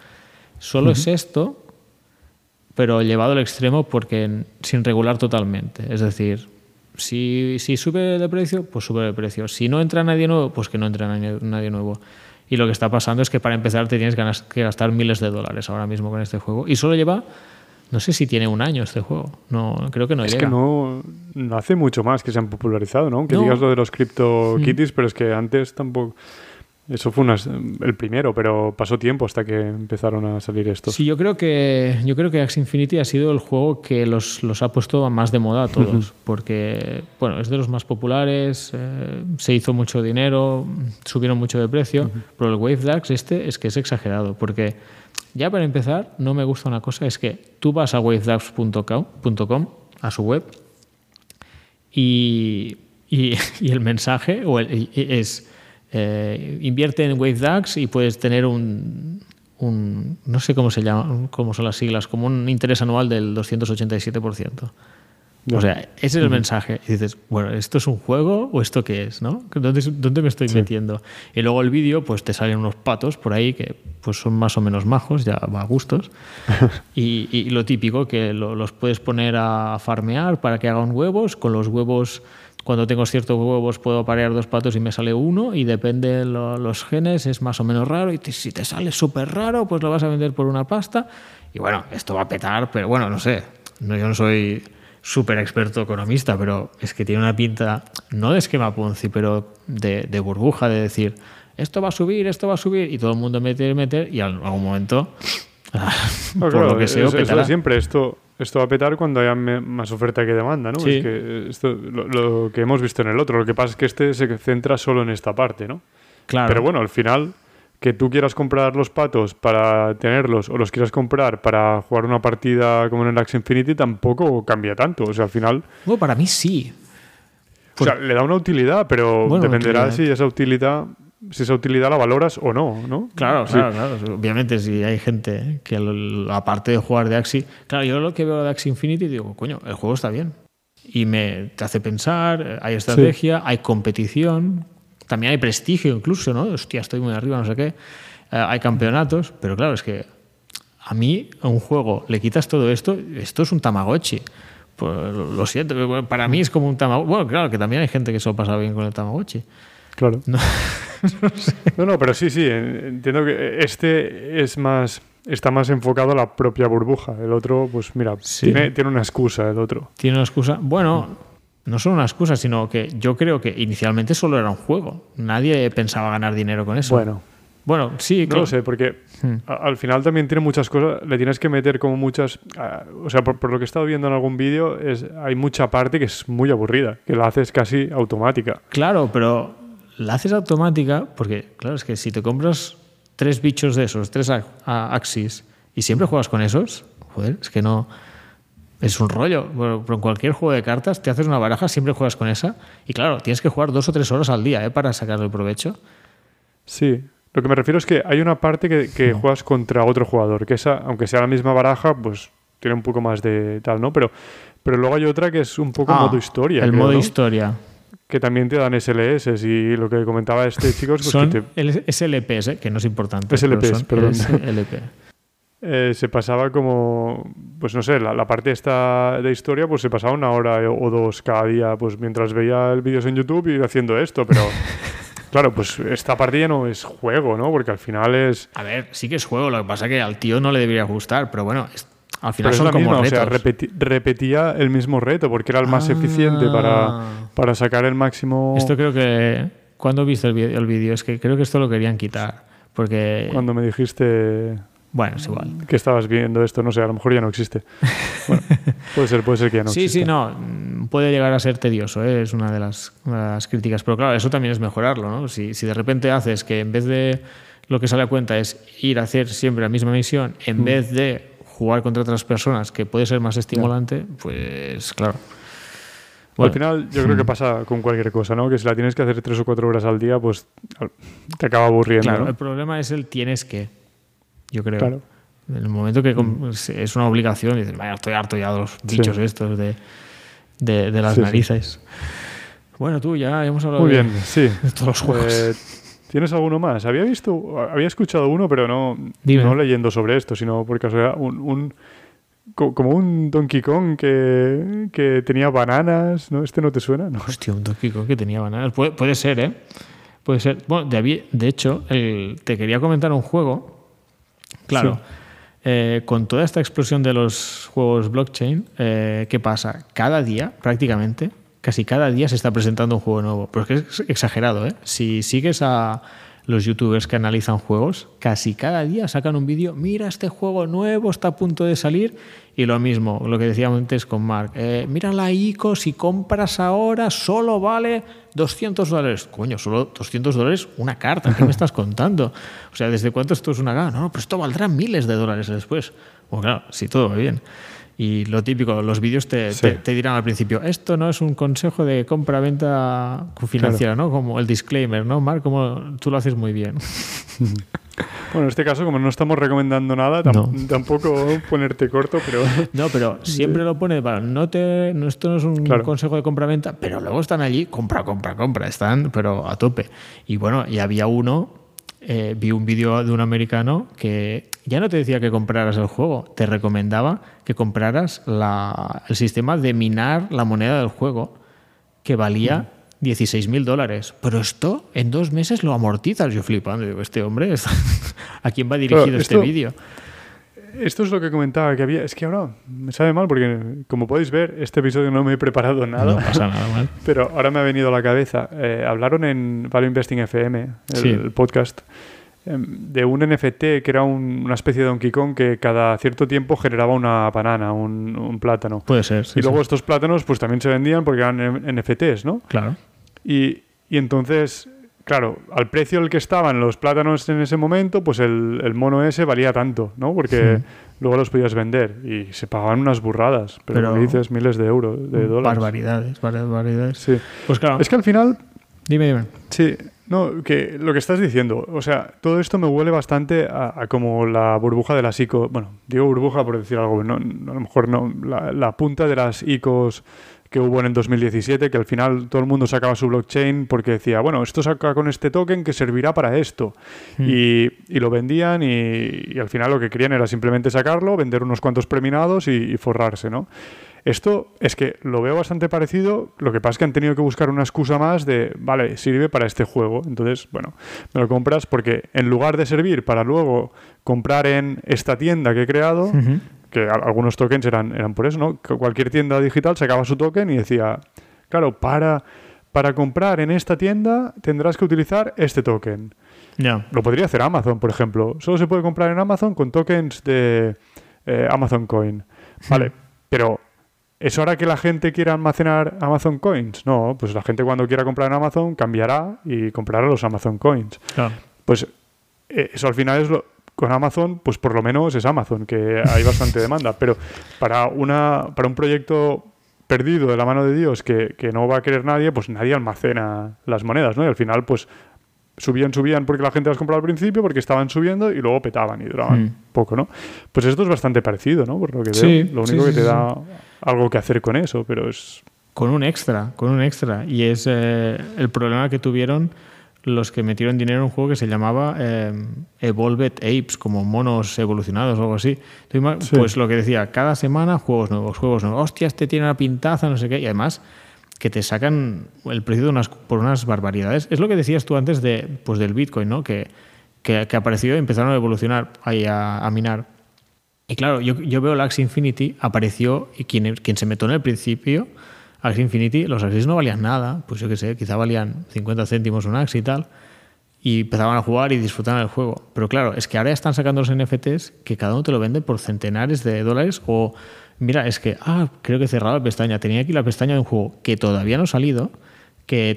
solo es esto, pero llevado al extremo porque sin regular totalmente. Es decir, si, si, sube de precio, pues sube de precio. Si no entra nadie nuevo, pues que no entra nadie nuevo. Y lo que está pasando es que para empezar te tienes que gastar miles de dólares ahora mismo con este juego. Y solo lleva, no sé si tiene un año este juego. No, creo que no es que no, no, hace mucho más que se han popularizado, ¿no? Que digas lo de los Crypto Kitties, pero es que antes tampoco... Eso fue el primero, pero pasó tiempo hasta que empezaron a salir estos. Sí, yo creo que yo creo que Axie Infinity ha sido el juego que los, los ha puesto más de moda a todos, porque bueno, es de los más populares, eh, se hizo mucho dinero, subieron mucho de precio, pero el Wave Dax este es que es exagerado, porque ya para empezar, no me gusta una cosa, es que tú vas a wavedax.com, a su web, y, y, el mensaje o es eh, invierte en WaveDAX y puedes tener un, un, no sé cómo se llama, cómo son las siglas, como un interés anual del 287%. O sea, ese es el mensaje. Y dices, bueno, ¿esto es un juego o esto qué es? ¿no? ¿Dónde, dónde me estoy metiendo? Y luego el vídeo, pues te salen unos patos por ahí que pues son más o menos majos, ya va a gustos. y, y, lo típico, que los puedes poner a farmear para que hagan huevos. Con los huevos cuando tengo ciertos huevos puedo parear dos patos y me sale uno y depende de los genes es más o menos raro y si te sale súper raro pues lo vas a vender por una pasta. Y bueno, esto va a petar, pero bueno, no sé, no, yo no soy súper experto economista, pero es que tiene una pinta, no de esquema Ponzi, pero de, burbuja, de decir, esto va a subir, esto va a subir y todo el mundo mete, meter y en algún momento, por lo que sea, siempre esto esto va a petar cuando haya más oferta que demanda, ¿no? Es que esto, lo, que hemos visto en el otro. Lo que pasa es que este se centra solo en esta parte, ¿no? Claro. Pero bueno, al final, que tú quieras comprar los patos para tenerlos o los quieras comprar para jugar una partida como en el Axe Infinity tampoco cambia tanto. O sea, al final. Bueno, para mí sí. O sea, le da una utilidad, pero dependerá si esa utilidad si esa utilidad la valoras o no, ¿no? Claro, claro, claro. Obviamente, si hay gente que, aparte de jugar de Axie. Claro, yo lo que veo de Axie Infinity digo, coño, el juego está bien. Y me te hace pensar, hay estrategia, hay competición, también hay prestigio incluso, ¿no? Hostia, estoy muy arriba, no sé qué. Eh, hay campeonatos, pero claro, es que a mí, a un juego, le quitas todo esto, esto es un Tamagotchi. Pues lo siento, para mí es como un Tamagotchi. Bueno, claro, que también hay gente que se lo pasa bien con el Tamagotchi. Claro. No, no, pero sí, sí, entiendo que este es más está más enfocado a la propia burbuja. El otro, pues mira, tiene, tiene, una excusa el otro. Tiene una excusa. Bueno, no solo una excusa, sino que yo creo que inicialmente solo era un juego. Nadie pensaba ganar dinero con eso. Bueno. Bueno, sí, No lo sé, porque hmm. al final también tiene muchas cosas, le tienes que meter como muchas... o sea, por, lo que he estado viendo en algún vídeo, es hay mucha parte que es muy aburrida, que la haces casi automática. Claro, pero la haces automática porque, claro, es que si te compras tres bichos de esos, tres Axis, y siempre juegas con esos, joder, es que no. Es un rollo. Pero en cualquier juego de cartas te haces una baraja, siempre juegas con esa. Y claro, tienes que jugar dos o tres horas al día ¿eh? para sacarle el provecho. Sí. Lo que me refiero es que hay una parte que, juegas contra otro jugador, que esa, aunque sea la misma baraja, pues tiene un poco más de tal, ¿no? Pero, pero luego hay otra que es un poco ah, modo historia. El modo historia que también te dan SLS y lo que comentaba este chico es son SLPs, ¿eh? que no es importante. SLPs, perdón. SLP. Eh, se pasaba como, pues no sé, la, parte esta de historia, pues se pasaba una hora o dos cada día, pues mientras veía el vídeos en YouTube y haciendo esto, pero claro, pues esta parte ya no es juego, ¿no? Porque al final es... A ver, sí que es juego, lo que pasa es que al tío no le debería gustar, pero bueno, al final son como O sea, repetía el mismo reto porque era el más eficiente para, ah. para sacar el máximo. Esto creo que. ¿Cuándo viste el vídeo? Es que creo que esto lo querían quitar. Porque. Cuando me dijiste. Bueno, es igual. Que estabas viendo esto, no sé, a lo mejor ya no existe. Bueno, puede ser, puede ser que ya no sí, existe. Sí, sí, no. Puede llegar a ser tedioso, ¿eh? es una de las, críticas. Pero claro, eso también es mejorarlo, ¿no? Si, si de repente haces que en vez de lo que sale a cuenta es ir a hacer siempre la misma misión, en mm. vez de jugar contra otras personas que puede ser más estimulante, pues claro. al final yo creo que pasa con cualquier cosa, ¿no? Que si la tienes que hacer tres o cuatro horas al día, pues te acaba aburriendo. Claro, el problema es el tienes que, yo creo. Claro. En el momento que mm. es una obligación, dices, vaya, estoy harto ya de los bichos estos de, de, las narices. Bueno, tú ya hemos hablado Muy bien, sí. de todos los juegos. Eh, ¿Tienes alguno más? Había visto, había escuchado uno, pero no, no leyendo sobre esto, sino por casualidad, un, un como un Donkey Kong que, que, tenía bananas, ¿no? ¿Este no te suena? No. Hostia, un Donkey Kong que tenía bananas. Puede, puede ser, ¿eh? Puede ser. Bueno, de, de hecho, te quería comentar un juego. Claro. Eh, con toda esta explosión de los juegos blockchain, eh, ¿qué pasa? Cada día, prácticamente, casi cada día se está presentando un juego nuevo. Pero es que es exagerado, ¿eh? Si sigues a los youtubers que analizan juegos, casi cada día sacan un vídeo, mira este juego nuevo, está a punto de salir, y lo mismo, lo que decíamos antes con Mark, eh, mira la ICO, si compras ahora solo vale 200 dólares. Coño, solo 200 dólares una carta, ¿qué me estás contando? O sea, ¿desde cuánto esto es una gana? No, pero esto valdrá miles de dólares después. Bueno, claro, si todo va bien. Y lo típico, los vídeos te, te, dirán al principio, esto no es un consejo de compra-venta financiera, ¿no? Como el disclaimer, ¿no, Mark? Como tú lo haces muy bien. Bueno, en este caso, como no estamos recomendando nada, tampoco ponerte corto, pero... No, pero siempre lo pone, no te, esto no es un consejo de compra-venta, pero luego están allí, compra, compra, compra, están, pero a tope. Y bueno, y había uno, eh, vi un vídeo de un americano que ya no te decía que compraras el juego, te recomendaba que compraras el sistema de minar la moneda del juego, que valía 16 mil dólares. Pero esto en dos meses lo amortizas. Yo flipando, digo, este hombre, ¿a quién va dirigido este vídeo? Esto es lo que comentaba que había. Es que ahora me sabe mal porque, como podéis ver, este episodio no me he preparado nada. No pasa nada mal. Pero ahora me ha venido a la cabeza. Eh, hablaron en Value Investing FM, el podcast, Em, de un NFT que era una especie de Donkey Kong que cada cierto tiempo generaba una banana, un, plátano. Puede ser. y luego estos plátanos pues también se vendían porque eran NFTs, ¿no? Claro. Y, entonces, claro, al precio al que estaban los plátanos en ese momento, pues el, mono ese valía tanto, ¿no? Porque luego los podías vender y se pagaban unas burradas, pero, me dices miles de euros, de dólares. Barbaridades, barbaridades. Sí. Pues claro. Es que al final... Dime, dime. Sí, no, que lo que estás diciendo, o sea, todo esto me huele bastante a, como la burbuja de las ICO. Bueno, digo burbuja por decir algo, no, a lo mejor no, la, punta de las ICOs que hubo en el 2017, que al final todo el mundo sacaba su blockchain porque decía, bueno, esto saca con este token que servirá para esto. Hmm. Y, lo vendían y, al final lo que querían era simplemente sacarlo, vender unos cuantos preminados y, y forrarse, ¿no? Esto es que lo veo bastante parecido, lo que pasa es que han tenido que buscar una excusa más de, vale, sirve para este juego, entonces, bueno, me lo compras porque en lugar de servir para luego comprar en esta tienda que he creado, que algunos tokens eran, eran por eso, ¿no? Que cualquier tienda digital sacaba su token y decía, claro, para, para comprar en esta tienda tendrás que utilizar este token. ya Lo podría hacer Amazon, por ejemplo. Solo se puede comprar en Amazon con tokens de eh, Amazon Coin. Vale, pero ¿Es hora que la gente quiera almacenar Amazon Coins? No, pues la gente cuando quiera comprar en Amazon cambiará y comprará los Amazon Coins. Pues eh, eso al final es lo, con Amazon, pues por lo menos es Amazon, que hay bastante demanda. Pero para, una, para un proyecto perdido de la mano de Dios que, que, no va a querer nadie, pues nadie almacena las monedas, ¿no? Y al final, pues subían, subían porque la gente las compraba al principio, porque estaban subiendo y luego petaban y duraban mm. poco, ¿no? Pues esto es bastante parecido, ¿no? Por lo que veo. Lo único que te da algo que hacer con eso, pero es... Con un extra, con un extra. Y es eh, el problema que tuvieron los que metieron dinero en un juego que se llamaba eh, Evolved Apes, como monos evolucionados o algo así. Pues lo que decía, cada semana juegos nuevos, juegos nuevos. Hostia, este tiene una pintaza, no sé qué. Y además que te sacan el precio de unas, por unas barbaridades. Es lo que decías tú antes de, pues del Bitcoin, ¿no? Que, que, que apareció y empezaron a evolucionar, ahí a, minar. Y claro, yo, yo veo el Axie Infinity, apareció y quien, quien se metió en el principio, Axie Infinity, los Axies no valían nada, pues yo qué sé, quizá valían 50 céntimos un Axie y tal, y empezaban a jugar y disfrutaban del juego. Pero claro, es que ahora están sacando los NFTs que cada uno te lo vende por centenares de dólares o Mira, es que, ah, creo que he cerrado la pestaña. Tenía aquí la pestaña de un juego que todavía no ha salido, que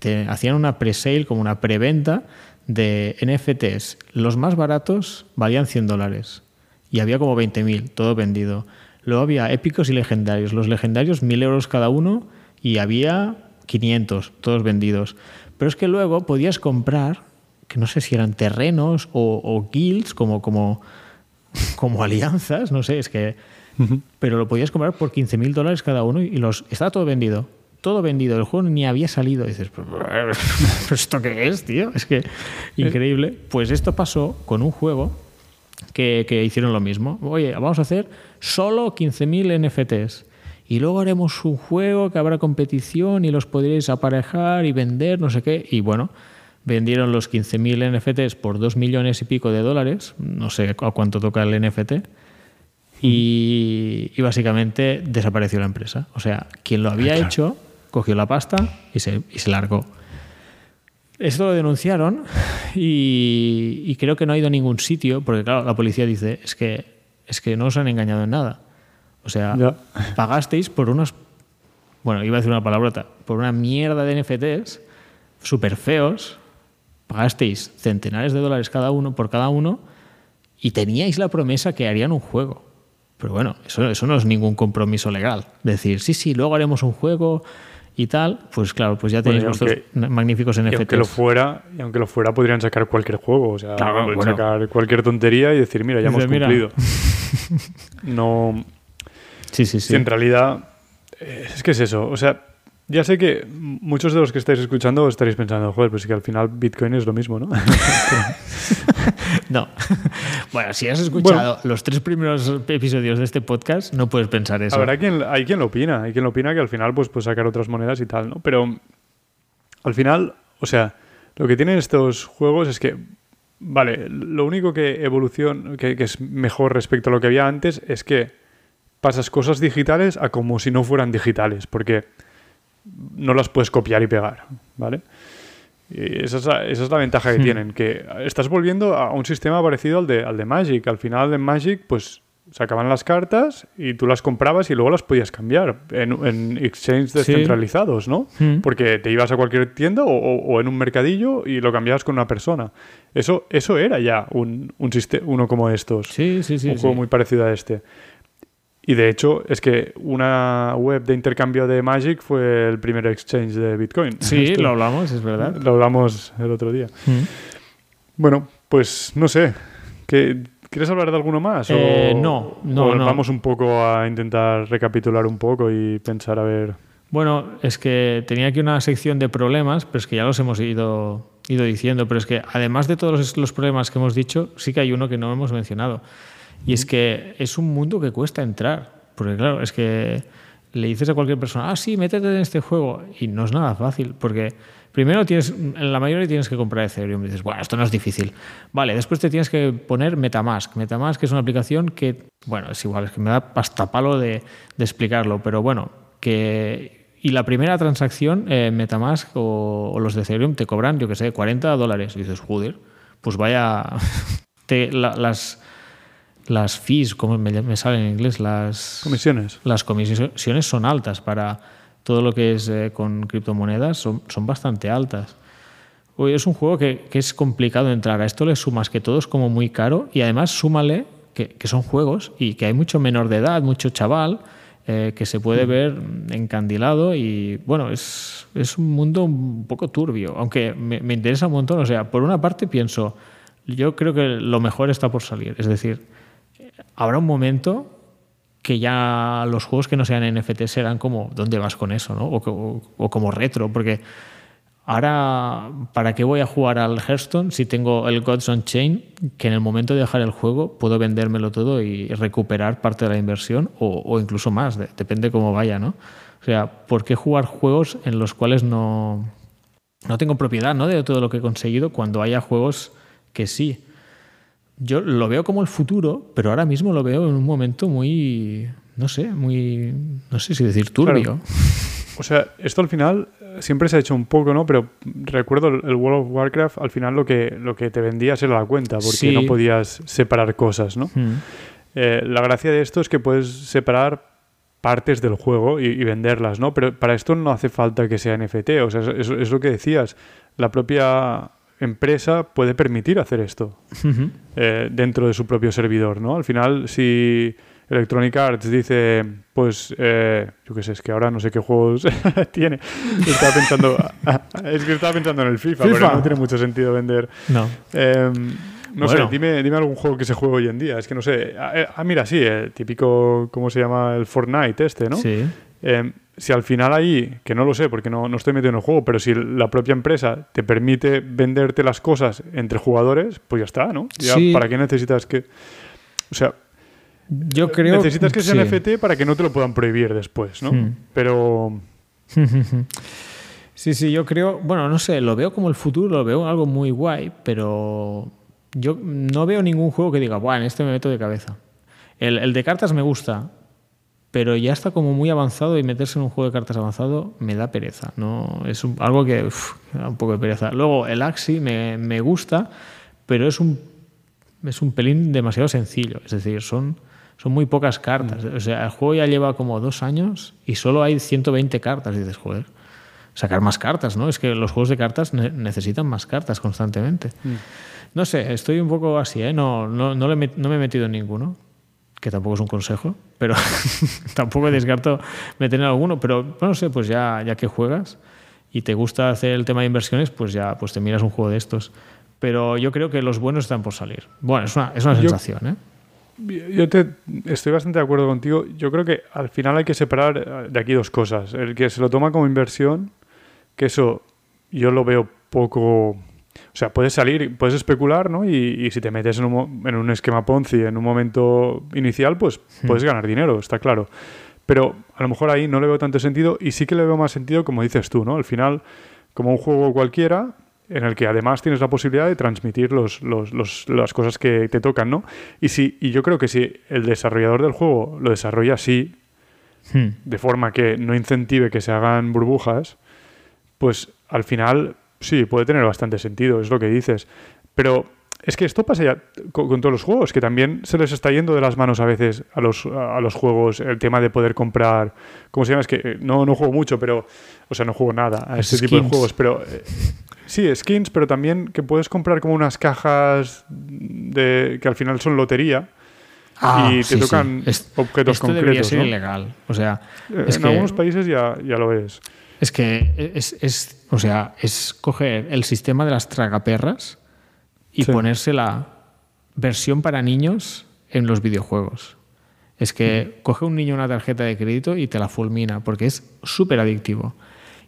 te, hacían una pre-sale, como una preventa de NFTs. Los más baratos valían 100 dólares y había como 20.000, todo vendido. Luego había épicos y legendarios. Los legendarios, 1.000 euros cada uno y había 500, todos vendidos. Pero es que luego podías comprar, que no sé si eran terrenos o, o guilds, como, como, como alianzas, no sé, es que pero lo podías comprar por 15.000 dólares cada uno y los estaba todo vendido. Todo vendido, el juego ni había salido. Y dices, ¿esto qué es, tío? Es que increíble. Pues esto pasó con un juego que, hicieron lo mismo. Oye, vamos a hacer solo 15.000 NFTs. y luego haremos un juego que habrá competición y los podréis aparejar y vender, no sé qué. Y bueno, vendieron los 15.000 NFTs por 2 millones y pico de dólares, no sé a cuánto toca el NFT, y, básicamente desapareció la empresa. O sea, quien lo había hecho cogió la pasta y se, y se largó. Esto lo denunciaron y, creo que no ha ido a ningún sitio, porque claro, la policía dice, es que, es que no os han engañado en nada. O sea, pagasteis por unos, bueno, iba a decir una palabrota, por una mierda de NFTs súper feos, pagasteis centenares de dólares cada uno por cada uno y teníais la promesa que harían un juego. Pero bueno, eso, eso no es ningún compromiso legal. Decir, sí, sí, luego haremos un juego y tal, pues claro, pues ya tenéis vuestros magníficos NFTs. Y aunque lo fuera, y aunque lo fuera, podrían sacar cualquier juego, o sea, sacar cualquier tontería y decir, mira, ya hemos cumplido. no. Sí, sí, sí. en realidad eh, es que es eso, o sea, ya sé que muchos de los que estáis escuchando estaréis pensando, joder, pues que al final Bitcoin es lo mismo, ¿no? no. Bueno, si has escuchado los tres primeros episodios de este podcast, no puedes pensar eso. Habrá quien, hay quien lo opina, hay quien lo opina que al final pues, pues sacar otras monedas y tal, ¿no? Pero al final, o sea, lo que tienen estos juegos es que, vale, lo único que evolución, que, que es mejor respecto a lo que había antes es que pasas cosas digitales a como si no fueran digitales, porque no las puedes copiar y pegar, ¿vale? Y esa es, la, ventaja que hmm. tienen, que estás volviendo a un sistema parecido al de, al de Magic. Al final de Magic, pues sacaban las cartas y tú las comprabas y luego las podías cambiar en, en exchanges descentralizados, ¿no? Hmm. Porque te ibas a cualquier tienda o, en un mercadillo y lo cambiabas con una persona. Eso, eso era ya un, un uno como estos. Sí, sí, sí. Un juego muy parecido a este. Y de hecho, es que una web de intercambio de Magic fue el primer exchange de Bitcoin. Sí, lo hablamos, es verdad. Lo hablamos el otro día. Mm. Bueno, pues no sé. ¿Quieres hablar de alguno más? Eh, no, no, no. Vamos un poco a intentar recapitular un poco y pensar a ver. Bueno, es que tenía aquí una sección de problemas, pero es que ya los hemos ido, ido diciendo. Pero es que además de todos los problemas que hemos dicho, sí que hay uno que no hemos mencionado. Y es que es un mundo que cuesta entrar. Porque claro, es que le dices a cualquier persona, ah, sí, métete en este juego. Y no es nada fácil, porque primero tienes, en la mayoría tienes que comprar Ethereum. Y dices, bueno, esto no es difícil. Vale, después te tienes que poner Metamask. Metamask es una aplicación que, bueno, es igual, es que me da hasta palo de, explicarlo, pero bueno, que... Y la primera transacción, eh, Metamask o, los de Ethereum te cobran, yo que sé, 40 dólares. Y dices, joder, pues vaya... Te, las las fees, como me, sale en inglés, las comisiones. Las comisiones son altas para todo lo que es eh, con criptomonedas, son, son bastante altas. Hoy es un juego que, que, es complicado entrar. A esto le sumas que todo es como muy caro y además súmale que, que son juegos y que hay mucho menor de edad, mucho chaval, eh, que se puede mm. ver encandilado y bueno, es, es, un mundo un poco turbio, aunque me, me interesa un montón. O sea, por una parte pienso, yo creo que lo mejor está por salir, es decir, habrá un momento que ya los juegos que no sean NFT serán como, ¿dónde vas con eso? O, como retro, porque ahora, ¿para qué voy a jugar al Hearthstone si tengo el Gods on Chain, que en el momento de dejar el juego puedo vendérmelo todo y recuperar parte de la inversión o, incluso más, depende cómo vaya, ¿no? O sea, ¿por qué jugar juegos en los cuales no, no tengo propiedad ¿no? de todo lo que he conseguido cuando haya juegos que sí? Yo lo veo como el futuro, pero ahora mismo lo veo en un momento muy, no sé, muy, no sé si decir turbio. O sea, esto al final eh, siempre se ha hecho un poco, ¿no? Pero recuerdo el World of Warcraft, al final lo que, lo que te vendías era la cuenta, porque no podías separar cosas, ¿no? Hmm. Eh, la gracia de esto es que puedes separar partes del juego y, venderlas, ¿no? Pero para esto no hace falta que sea NFT, o sea, es lo que decías. La propia empresa puede permitir hacer esto eh, dentro de su propio servidor, ¿no? Al final, si Electronic Arts dice, pues, eh, yo qué sé, es que ahora no sé qué juegos tiene. Estaba pensando, es que estaba pensando en el FIFA, pero no tiene mucho sentido vender. No. Em, no sé, dime, dime algún juego que se juegue hoy en día. Es que no sé. Ah, eh, ah mira, sí, el típico, ¿cómo se llama? El Fortnite este, ¿no? Sí. Em, si al final ahí, que no lo sé porque no, no, estoy metido en el juego, pero si la propia empresa te permite venderte las cosas entre jugadores, pues ya está, ¿no? Ya, ¿Para qué necesitas que...? O sea, Yo creo Necesitas que sea NFT para que no te lo puedan prohibir después, ¿no? Hmm. Pero. sí, sí, yo creo. Bueno, no sé, lo veo como el futuro, lo veo algo muy guay, pero yo no veo ningún juego que diga, bueno, en este me meto de cabeza. El, el, de cartas me gusta, pero ya está como muy avanzado y meterse en un juego de cartas avanzado me da pereza. ¿no? Es algo que da un poco de pereza. Luego, el Axi me, me gusta, pero es un, es un pelín demasiado sencillo. Es decir, son son muy pocas cartas. Mm. O sea, el juego ya lleva como dos años y solo hay 120 cartas. Y dices, joder, sacar más cartas, ¿no? Es que los juegos de cartas necesitan más cartas constantemente. Mm. No sé, estoy un poco así, ¿eh? No, no, no, me he metido en ninguno, que tampoco es un consejo, pero tampoco descarto meter en alguno. Pero no sé, pues ya, ya que juegas y te gusta hacer el tema de inversiones, pues ya pues te miras un juego de estos. Pero yo creo que los buenos están por salir. Bueno, es una, es una sensación, ¿eh? Yo te, estoy bastante de acuerdo contigo. Yo creo que al final hay que separar eh, de aquí dos cosas. El que se lo toma como inversión, que eso yo lo veo poco... O sea, puedes salir, puedes especular, ¿no? Y, si te metes en un, en un, esquema Ponzi en un momento inicial, pues hmm. puedes ganar dinero, está claro. Pero a lo mejor ahí no le veo tanto sentido y sí que le veo más sentido, como dices tú, ¿no? Al final, como un juego cualquiera, en el que además tienes la posibilidad de transmitir los, las cosas que te tocan, ¿no? Y, si, y yo creo que si el desarrollador del juego lo desarrolla así, hmm. de forma que no incentive que se hagan burbujas, pues al final sí, puede tener bastante sentido, es lo que dices. Pero es que esto pasa ya con, todos los juegos, que también se les está yendo de las manos a veces a los, a los juegos el tema de poder comprar. ¿Cómo se llama? Es que eh, no, no juego mucho, pero. O sea, no juego nada a este tipo de juegos, pero. Eh, Sí, skins, pero también que puedes comprar como unas cajas de que al final son lotería. Ah, y te tocan objetos esto concretos. Debería ser ilegal. O sea, eh, en algunos países ya, ya lo es. Es que es, es, o sea, es coger el sistema de las tragaperras y ponerse la versión para niños en los videojuegos. Es que coge un niño una tarjeta de crédito y te la fulmina, porque es súper adictivo.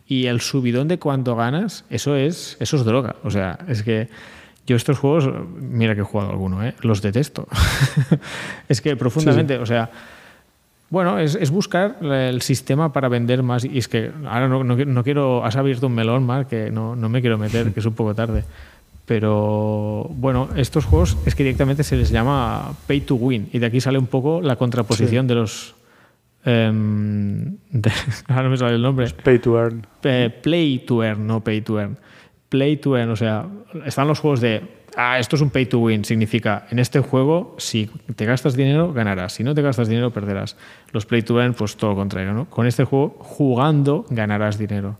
Y el subidón de cuánto ganas, eso es, eso es droga. O sea, es que yo estos juegos, mira que he jugado alguno, ¿eh? los detesto. es que profundamente, o sea, bueno, es, es, buscar el sistema para vender más. Y es que ahora no, no, quiero, has abierto un melón más que no, no, me quiero meter, que es un poco tarde. Pero bueno, estos juegos es que directamente se les llama pay to win. Y de aquí sale un poco la contraposición de los Um, ahora no me sale el nombre. pay to earn. play to earn, no pay to earn. Play to earn, o sea, están los juegos de. Ah, esto es un pay to win. Significa, en este juego, si te gastas dinero, ganarás. Si no te gastas dinero, perderás. Los play to earn, pues todo lo contrario, ¿no? Con este juego, jugando, ganarás dinero.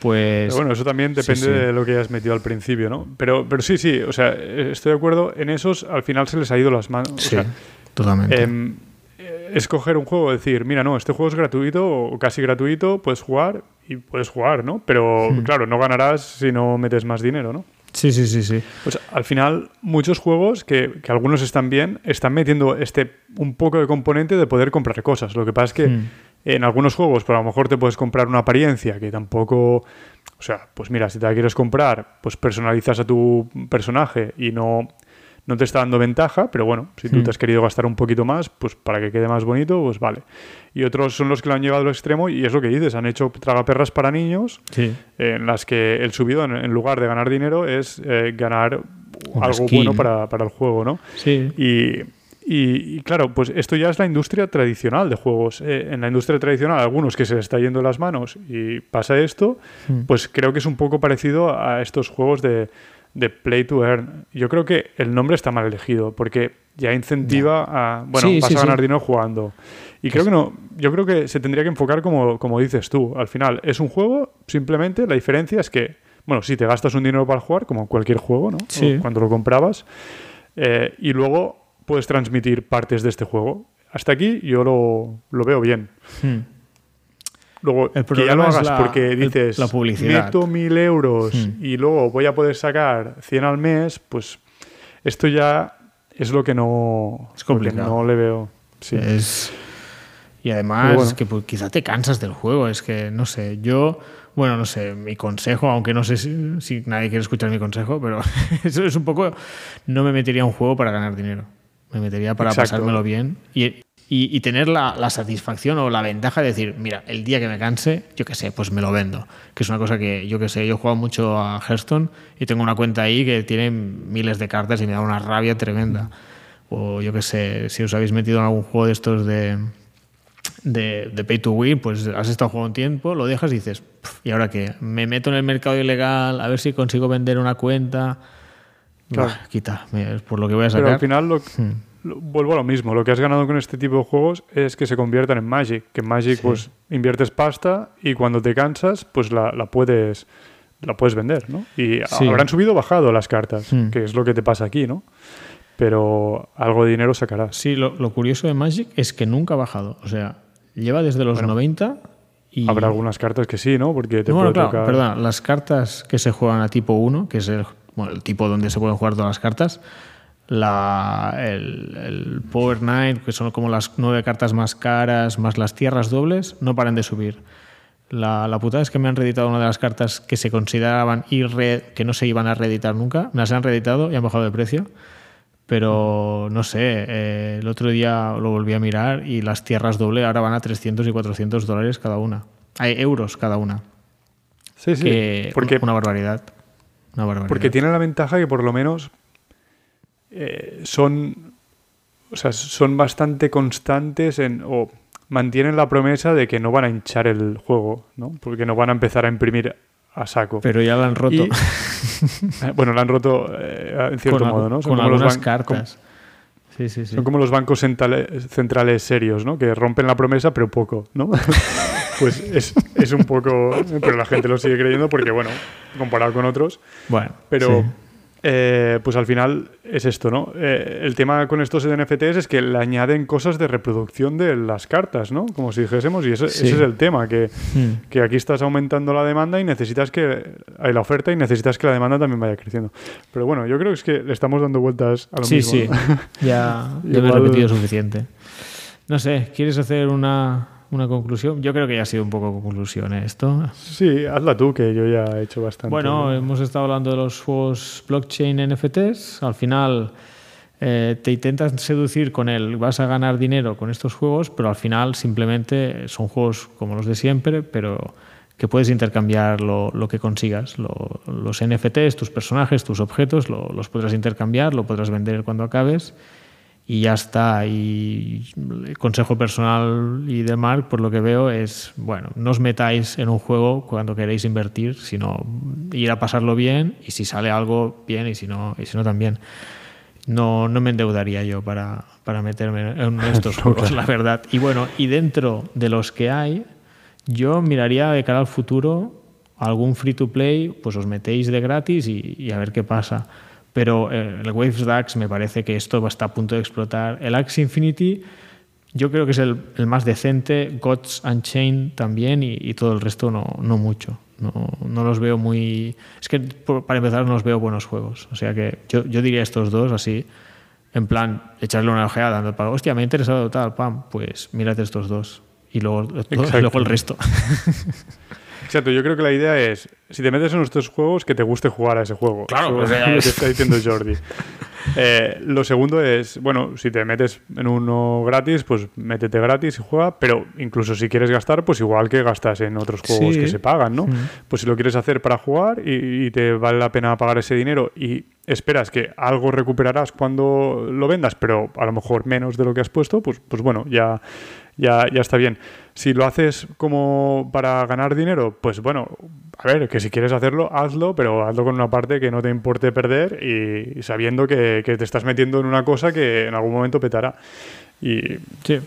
Pues. bueno, eso también depende de lo que hayas metido al principio, ¿no? Pero, pero sí, sí, o sea, estoy de acuerdo. En esos, al final se les ha ido las manos. Sí, totalmente. Em, escoger un juego, decir, mira, no, este juego es gratuito o casi gratuito, puedes jugar y puedes jugar, ¿no? Pero hmm. claro, no ganarás si no metes más dinero, ¿no? Sí, sí, sí, sí. Pues al final, muchos juegos, que, que, algunos están bien, están metiendo este un poco de componente de poder comprar cosas. Lo que pasa es que hmm. en algunos juegos, pues a lo mejor te puedes comprar una apariencia que tampoco. O sea, pues mira, si te la quieres comprar, pues personalizas a tu personaje y no no te está dando ventaja, pero bueno, si tú hmm. te has querido gastar un poquito más, pues para que quede más bonito, pues vale. Y otros son los que lo han llevado al extremo y es lo que dices, han hecho tragaperras para niños en las que el subido, en lugar de ganar dinero, es eh, ganar algo bueno para, el juego, ¿no? Sí. Y, claro, pues esto ya es la industria tradicional de juegos. Eh, en la industria tradicional, algunos que se les está yendo las manos y pasa esto, hmm. pues creo que es un poco parecido a estos juegos de de Play to Earn. Yo creo que el nombre está mal elegido porque ya incentiva a, bueno, vas a ganar dinero jugando. Y creo que no, yo creo que se tendría que enfocar como, como dices tú. Al final, es un juego, simplemente la diferencia es que, bueno, si te gastas un dinero para jugar, como cualquier juego, ¿no? Cuando lo comprabas, eh, y luego puedes transmitir partes de este juego. Hasta aquí yo lo, lo veo bien. Hmm. Luego, el que ya lo hagas porque dices, la publicidad. meto mil euros hmm. y luego voy a poder sacar 100 al mes, pues esto ya es lo que no, es complicado. no le veo. Sí. Y además, que pues, quizá te cansas del juego. Es que, no sé, yo, bueno, no sé, mi consejo, aunque no sé si, si nadie quiere escuchar mi consejo, pero eso es un poco, no me metería un juego para ganar dinero. Me metería para pasármelo bien y, y, tener la, la, satisfacción o la ventaja de decir, mira, el día que me canse, yo qué sé, pues me lo vendo. Que es una cosa que yo qué sé, yo he jugado mucho a Hearthstone y tengo una cuenta ahí que tiene miles de cartas y me da una rabia tremenda. O yo qué sé, si os habéis metido en algún juego de estos de, de, de, pay to win, pues has estado jugando un tiempo, lo dejas y dices, ¿y ahora qué? ¿Me meto en el mercado ilegal a ver si consigo vender una cuenta? Claro. quita, por lo que voy a sacar. Pero al final hmm. Vuelvo a lo mismo. Lo que has ganado con este tipo de juegos es que se conviertan en Magic. Que en Magic pues inviertes pasta y cuando te cansas pues la, la puedes la puedes vender, ¿no? Y habrán subido o bajado las cartas, hmm. que es lo que te pasa aquí, ¿no? Pero algo de dinero sacarás. Sí, lo, lo curioso de Magic es que nunca ha bajado. O sea, Lleva desde los 90 y... Habrá algunas cartas que sí, ¿no? Porque te puede claro, Perdón, las cartas que se juegan a tipo 1, que es el, tipo donde se pueden jugar todas las cartas, la, el, Power Knight, que son como las nueve cartas más caras, más las tierras dobles, no paran de subir. La, la putada es que me han reeditado una de las cartas que se consideraban ir que no se iban a reeditar nunca, me las han reeditado y han bajado de precio. Pero no sé, eh, el otro día lo volví a mirar y las tierras doble ahora van a 300 y 400 dólares cada una. Hay euros cada una. Sí, sí. porque, una barbaridad. Una barbaridad. Porque tiene la ventaja que por lo menos eh, son, o sea, son bastante constantes en, o mantienen la promesa de que no van a hinchar el juego, ¿no? Porque no van a empezar a imprimir a saco. Pero ya lo han roto. bueno, lo han roto eh, en cierto modo, ¿no? Son con como algunas cartas. sí, sí, sí. Son como los bancos centrales serios, ¿no? Que rompen la promesa, pero poco, ¿no? pues es, es, un poco... Pero la gente lo sigue creyendo porque, bueno, comparado con otros. Bueno, pero... Eh, pues al final es esto, ¿no? Eh, el tema con estos NFTs es que le añaden cosas de reproducción de las cartas, ¿no? Como si dijésemos, y ese, es el tema, que, hmm. que, aquí estás aumentando la demanda y necesitas que hay la oferta y necesitas que la demanda también vaya creciendo. Pero bueno, yo creo que es que le estamos dando vueltas a lo mismo. Sí, sí, ya, ya he repetido suficiente. No sé, ¿quieres hacer una, una conclusión. Yo creo que ya ha sido un poco conclusión ¿eh? esto. Sí, hazla tú, que yo ya he hecho bastante. Bueno, hemos estado hablando de los juegos blockchain NFTs. Al final eh, te intentas seducir con él, vas a ganar dinero con estos juegos, pero al final simplemente son juegos como los de siempre, pero que puedes intercambiar lo, lo que consigas. los NFTs, tus personajes, tus objetos, los podrás intercambiar, lo podrás vender cuando acabes y ya está. Y el consejo personal y de Mark, por lo que veo, es, bueno, no os metáis en un juego cuando queréis invertir, sino ir a pasarlo bien y si sale algo, bien, y si no, y si no también. No, no me endeudaría yo para, para meterme en estos juegos, la verdad. Y bueno, y dentro de los que hay, yo miraría de cara al futuro algún free to play, pues os metéis de gratis y, y a ver qué pasa pero eh, el Waves DAX me parece que esto está a punto de explotar. El Axie Infinity yo creo que es el, el más decente, Gods Unchained también y, todo el resto no, no mucho. No, no, los veo muy... Es que para empezar no los veo buenos juegos. O sea que yo, yo diría estos dos así, en plan, echarle una ojeada, dando para, hostia, me ha interesado tal, pam, pues mírate estos dos. Y luego, y luego el resto. Exacto, yo creo que la idea es, si te metes en nuestros juegos, que te guste jugar a ese juego. Claro, Eso es lo que está diciendo Jordi. Eh, lo segundo es, bueno, si te metes en uno gratis, pues métete gratis y juega, pero incluso si quieres gastar, pues igual que gastas en otros juegos que se pagan, ¿no? Pues si lo quieres hacer para jugar y, te vale la pena pagar ese dinero y esperas que algo recuperarás cuando lo vendas, pero a lo mejor menos de lo que has puesto, pues, pues bueno, ya, ya, ya está bien. Si lo haces como para ganar dinero, pues bueno, a ver, que si quieres hacerlo, hazlo, pero hazlo con una parte que no te importe perder y sabiendo que, te estás metiendo en una cosa que en algún momento petará. Y sí.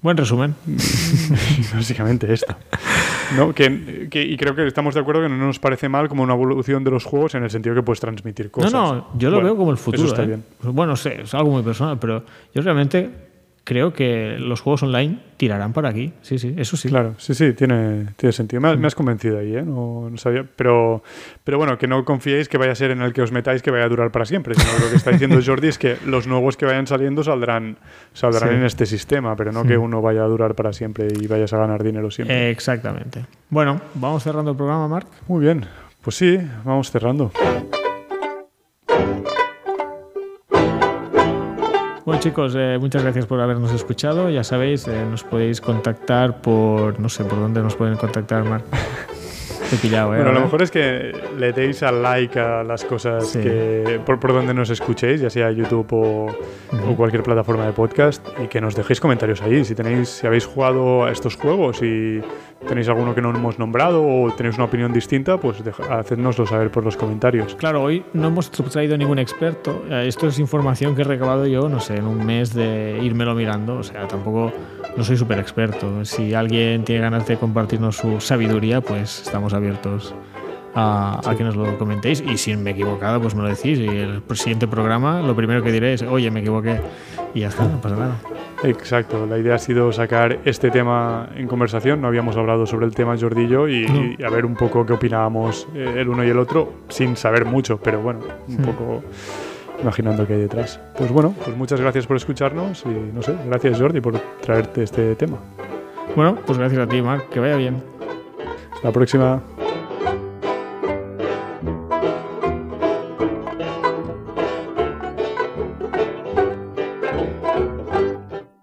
Buen resumen. Básicamente esto. ¿No? Que, y creo que estamos de acuerdo que no nos parece mal como una evolución de los juegos en el sentido que puedes transmitir cosas. No, no, yo lo veo como el futuro. Eso está ¿eh? bien. Bueno, sé, es algo muy personal, pero yo realmente creo que los juegos online tirarán por aquí. Sí, sí, eso sí. Claro, sí, sí, tiene, tiene sentido. Me, has convencido ahí, ¿eh? No, sabía. Pero, pero bueno, que no confiéis que vaya a ser en el que os metáis que vaya a durar para siempre. Sino lo que está diciendo Jordi es que los nuevos que vayan saliendo saldrán, saldrán en este sistema, pero no que uno vaya a durar para siempre y vayas a ganar dinero siempre. exactamente. Bueno, vamos cerrando el programa, Marc. Muy bien. Pues sí, vamos cerrando. Bueno chicos, eh, muchas gracias por habernos escuchado. Ya sabéis, eh, nos podéis contactar por, no sé, por dónde nos pueden contactar, Marc. Pillado, ¿eh? Bueno, lo mejor es que le deis al like a las cosas que por, por, donde nos escuchéis, ya sea YouTube o, o, cualquier plataforma de podcast, y que nos dejéis comentarios ahí. Si tenéis, si habéis jugado a estos juegos y tenéis alguno que no hemos nombrado o tenéis una opinión distinta, pues hacednoslo saber por los comentarios. Claro, hoy no hemos traído ningún experto. Eh, esto es información que he recabado yo, no sé, en un mes de írmelo mirando. O sea, tampoco no soy súper experto. Si alguien tiene ganas de compartirnos su sabiduría, pues estamos abiertos a, a, que nos lo comentéis. Y si me he equivocado, pues me lo decís. Y el siguiente programa, lo primero que diré es, oye, me equivoqué. Y ya está, no pasa nada. Exacto, la idea ha sido sacar este tema en conversación. No habíamos hablado sobre el tema Jordillo y, y a ver un poco qué opinábamos eh, el uno y el otro, sin saber mucho, pero bueno, un poco imaginando qué hay detrás. Pues bueno, pues muchas gracias por escucharnos y no sé, gracias Jordi por traerte este tema. Bueno, pues gracias a ti, Marc, que vaya bien. Hasta la próxima.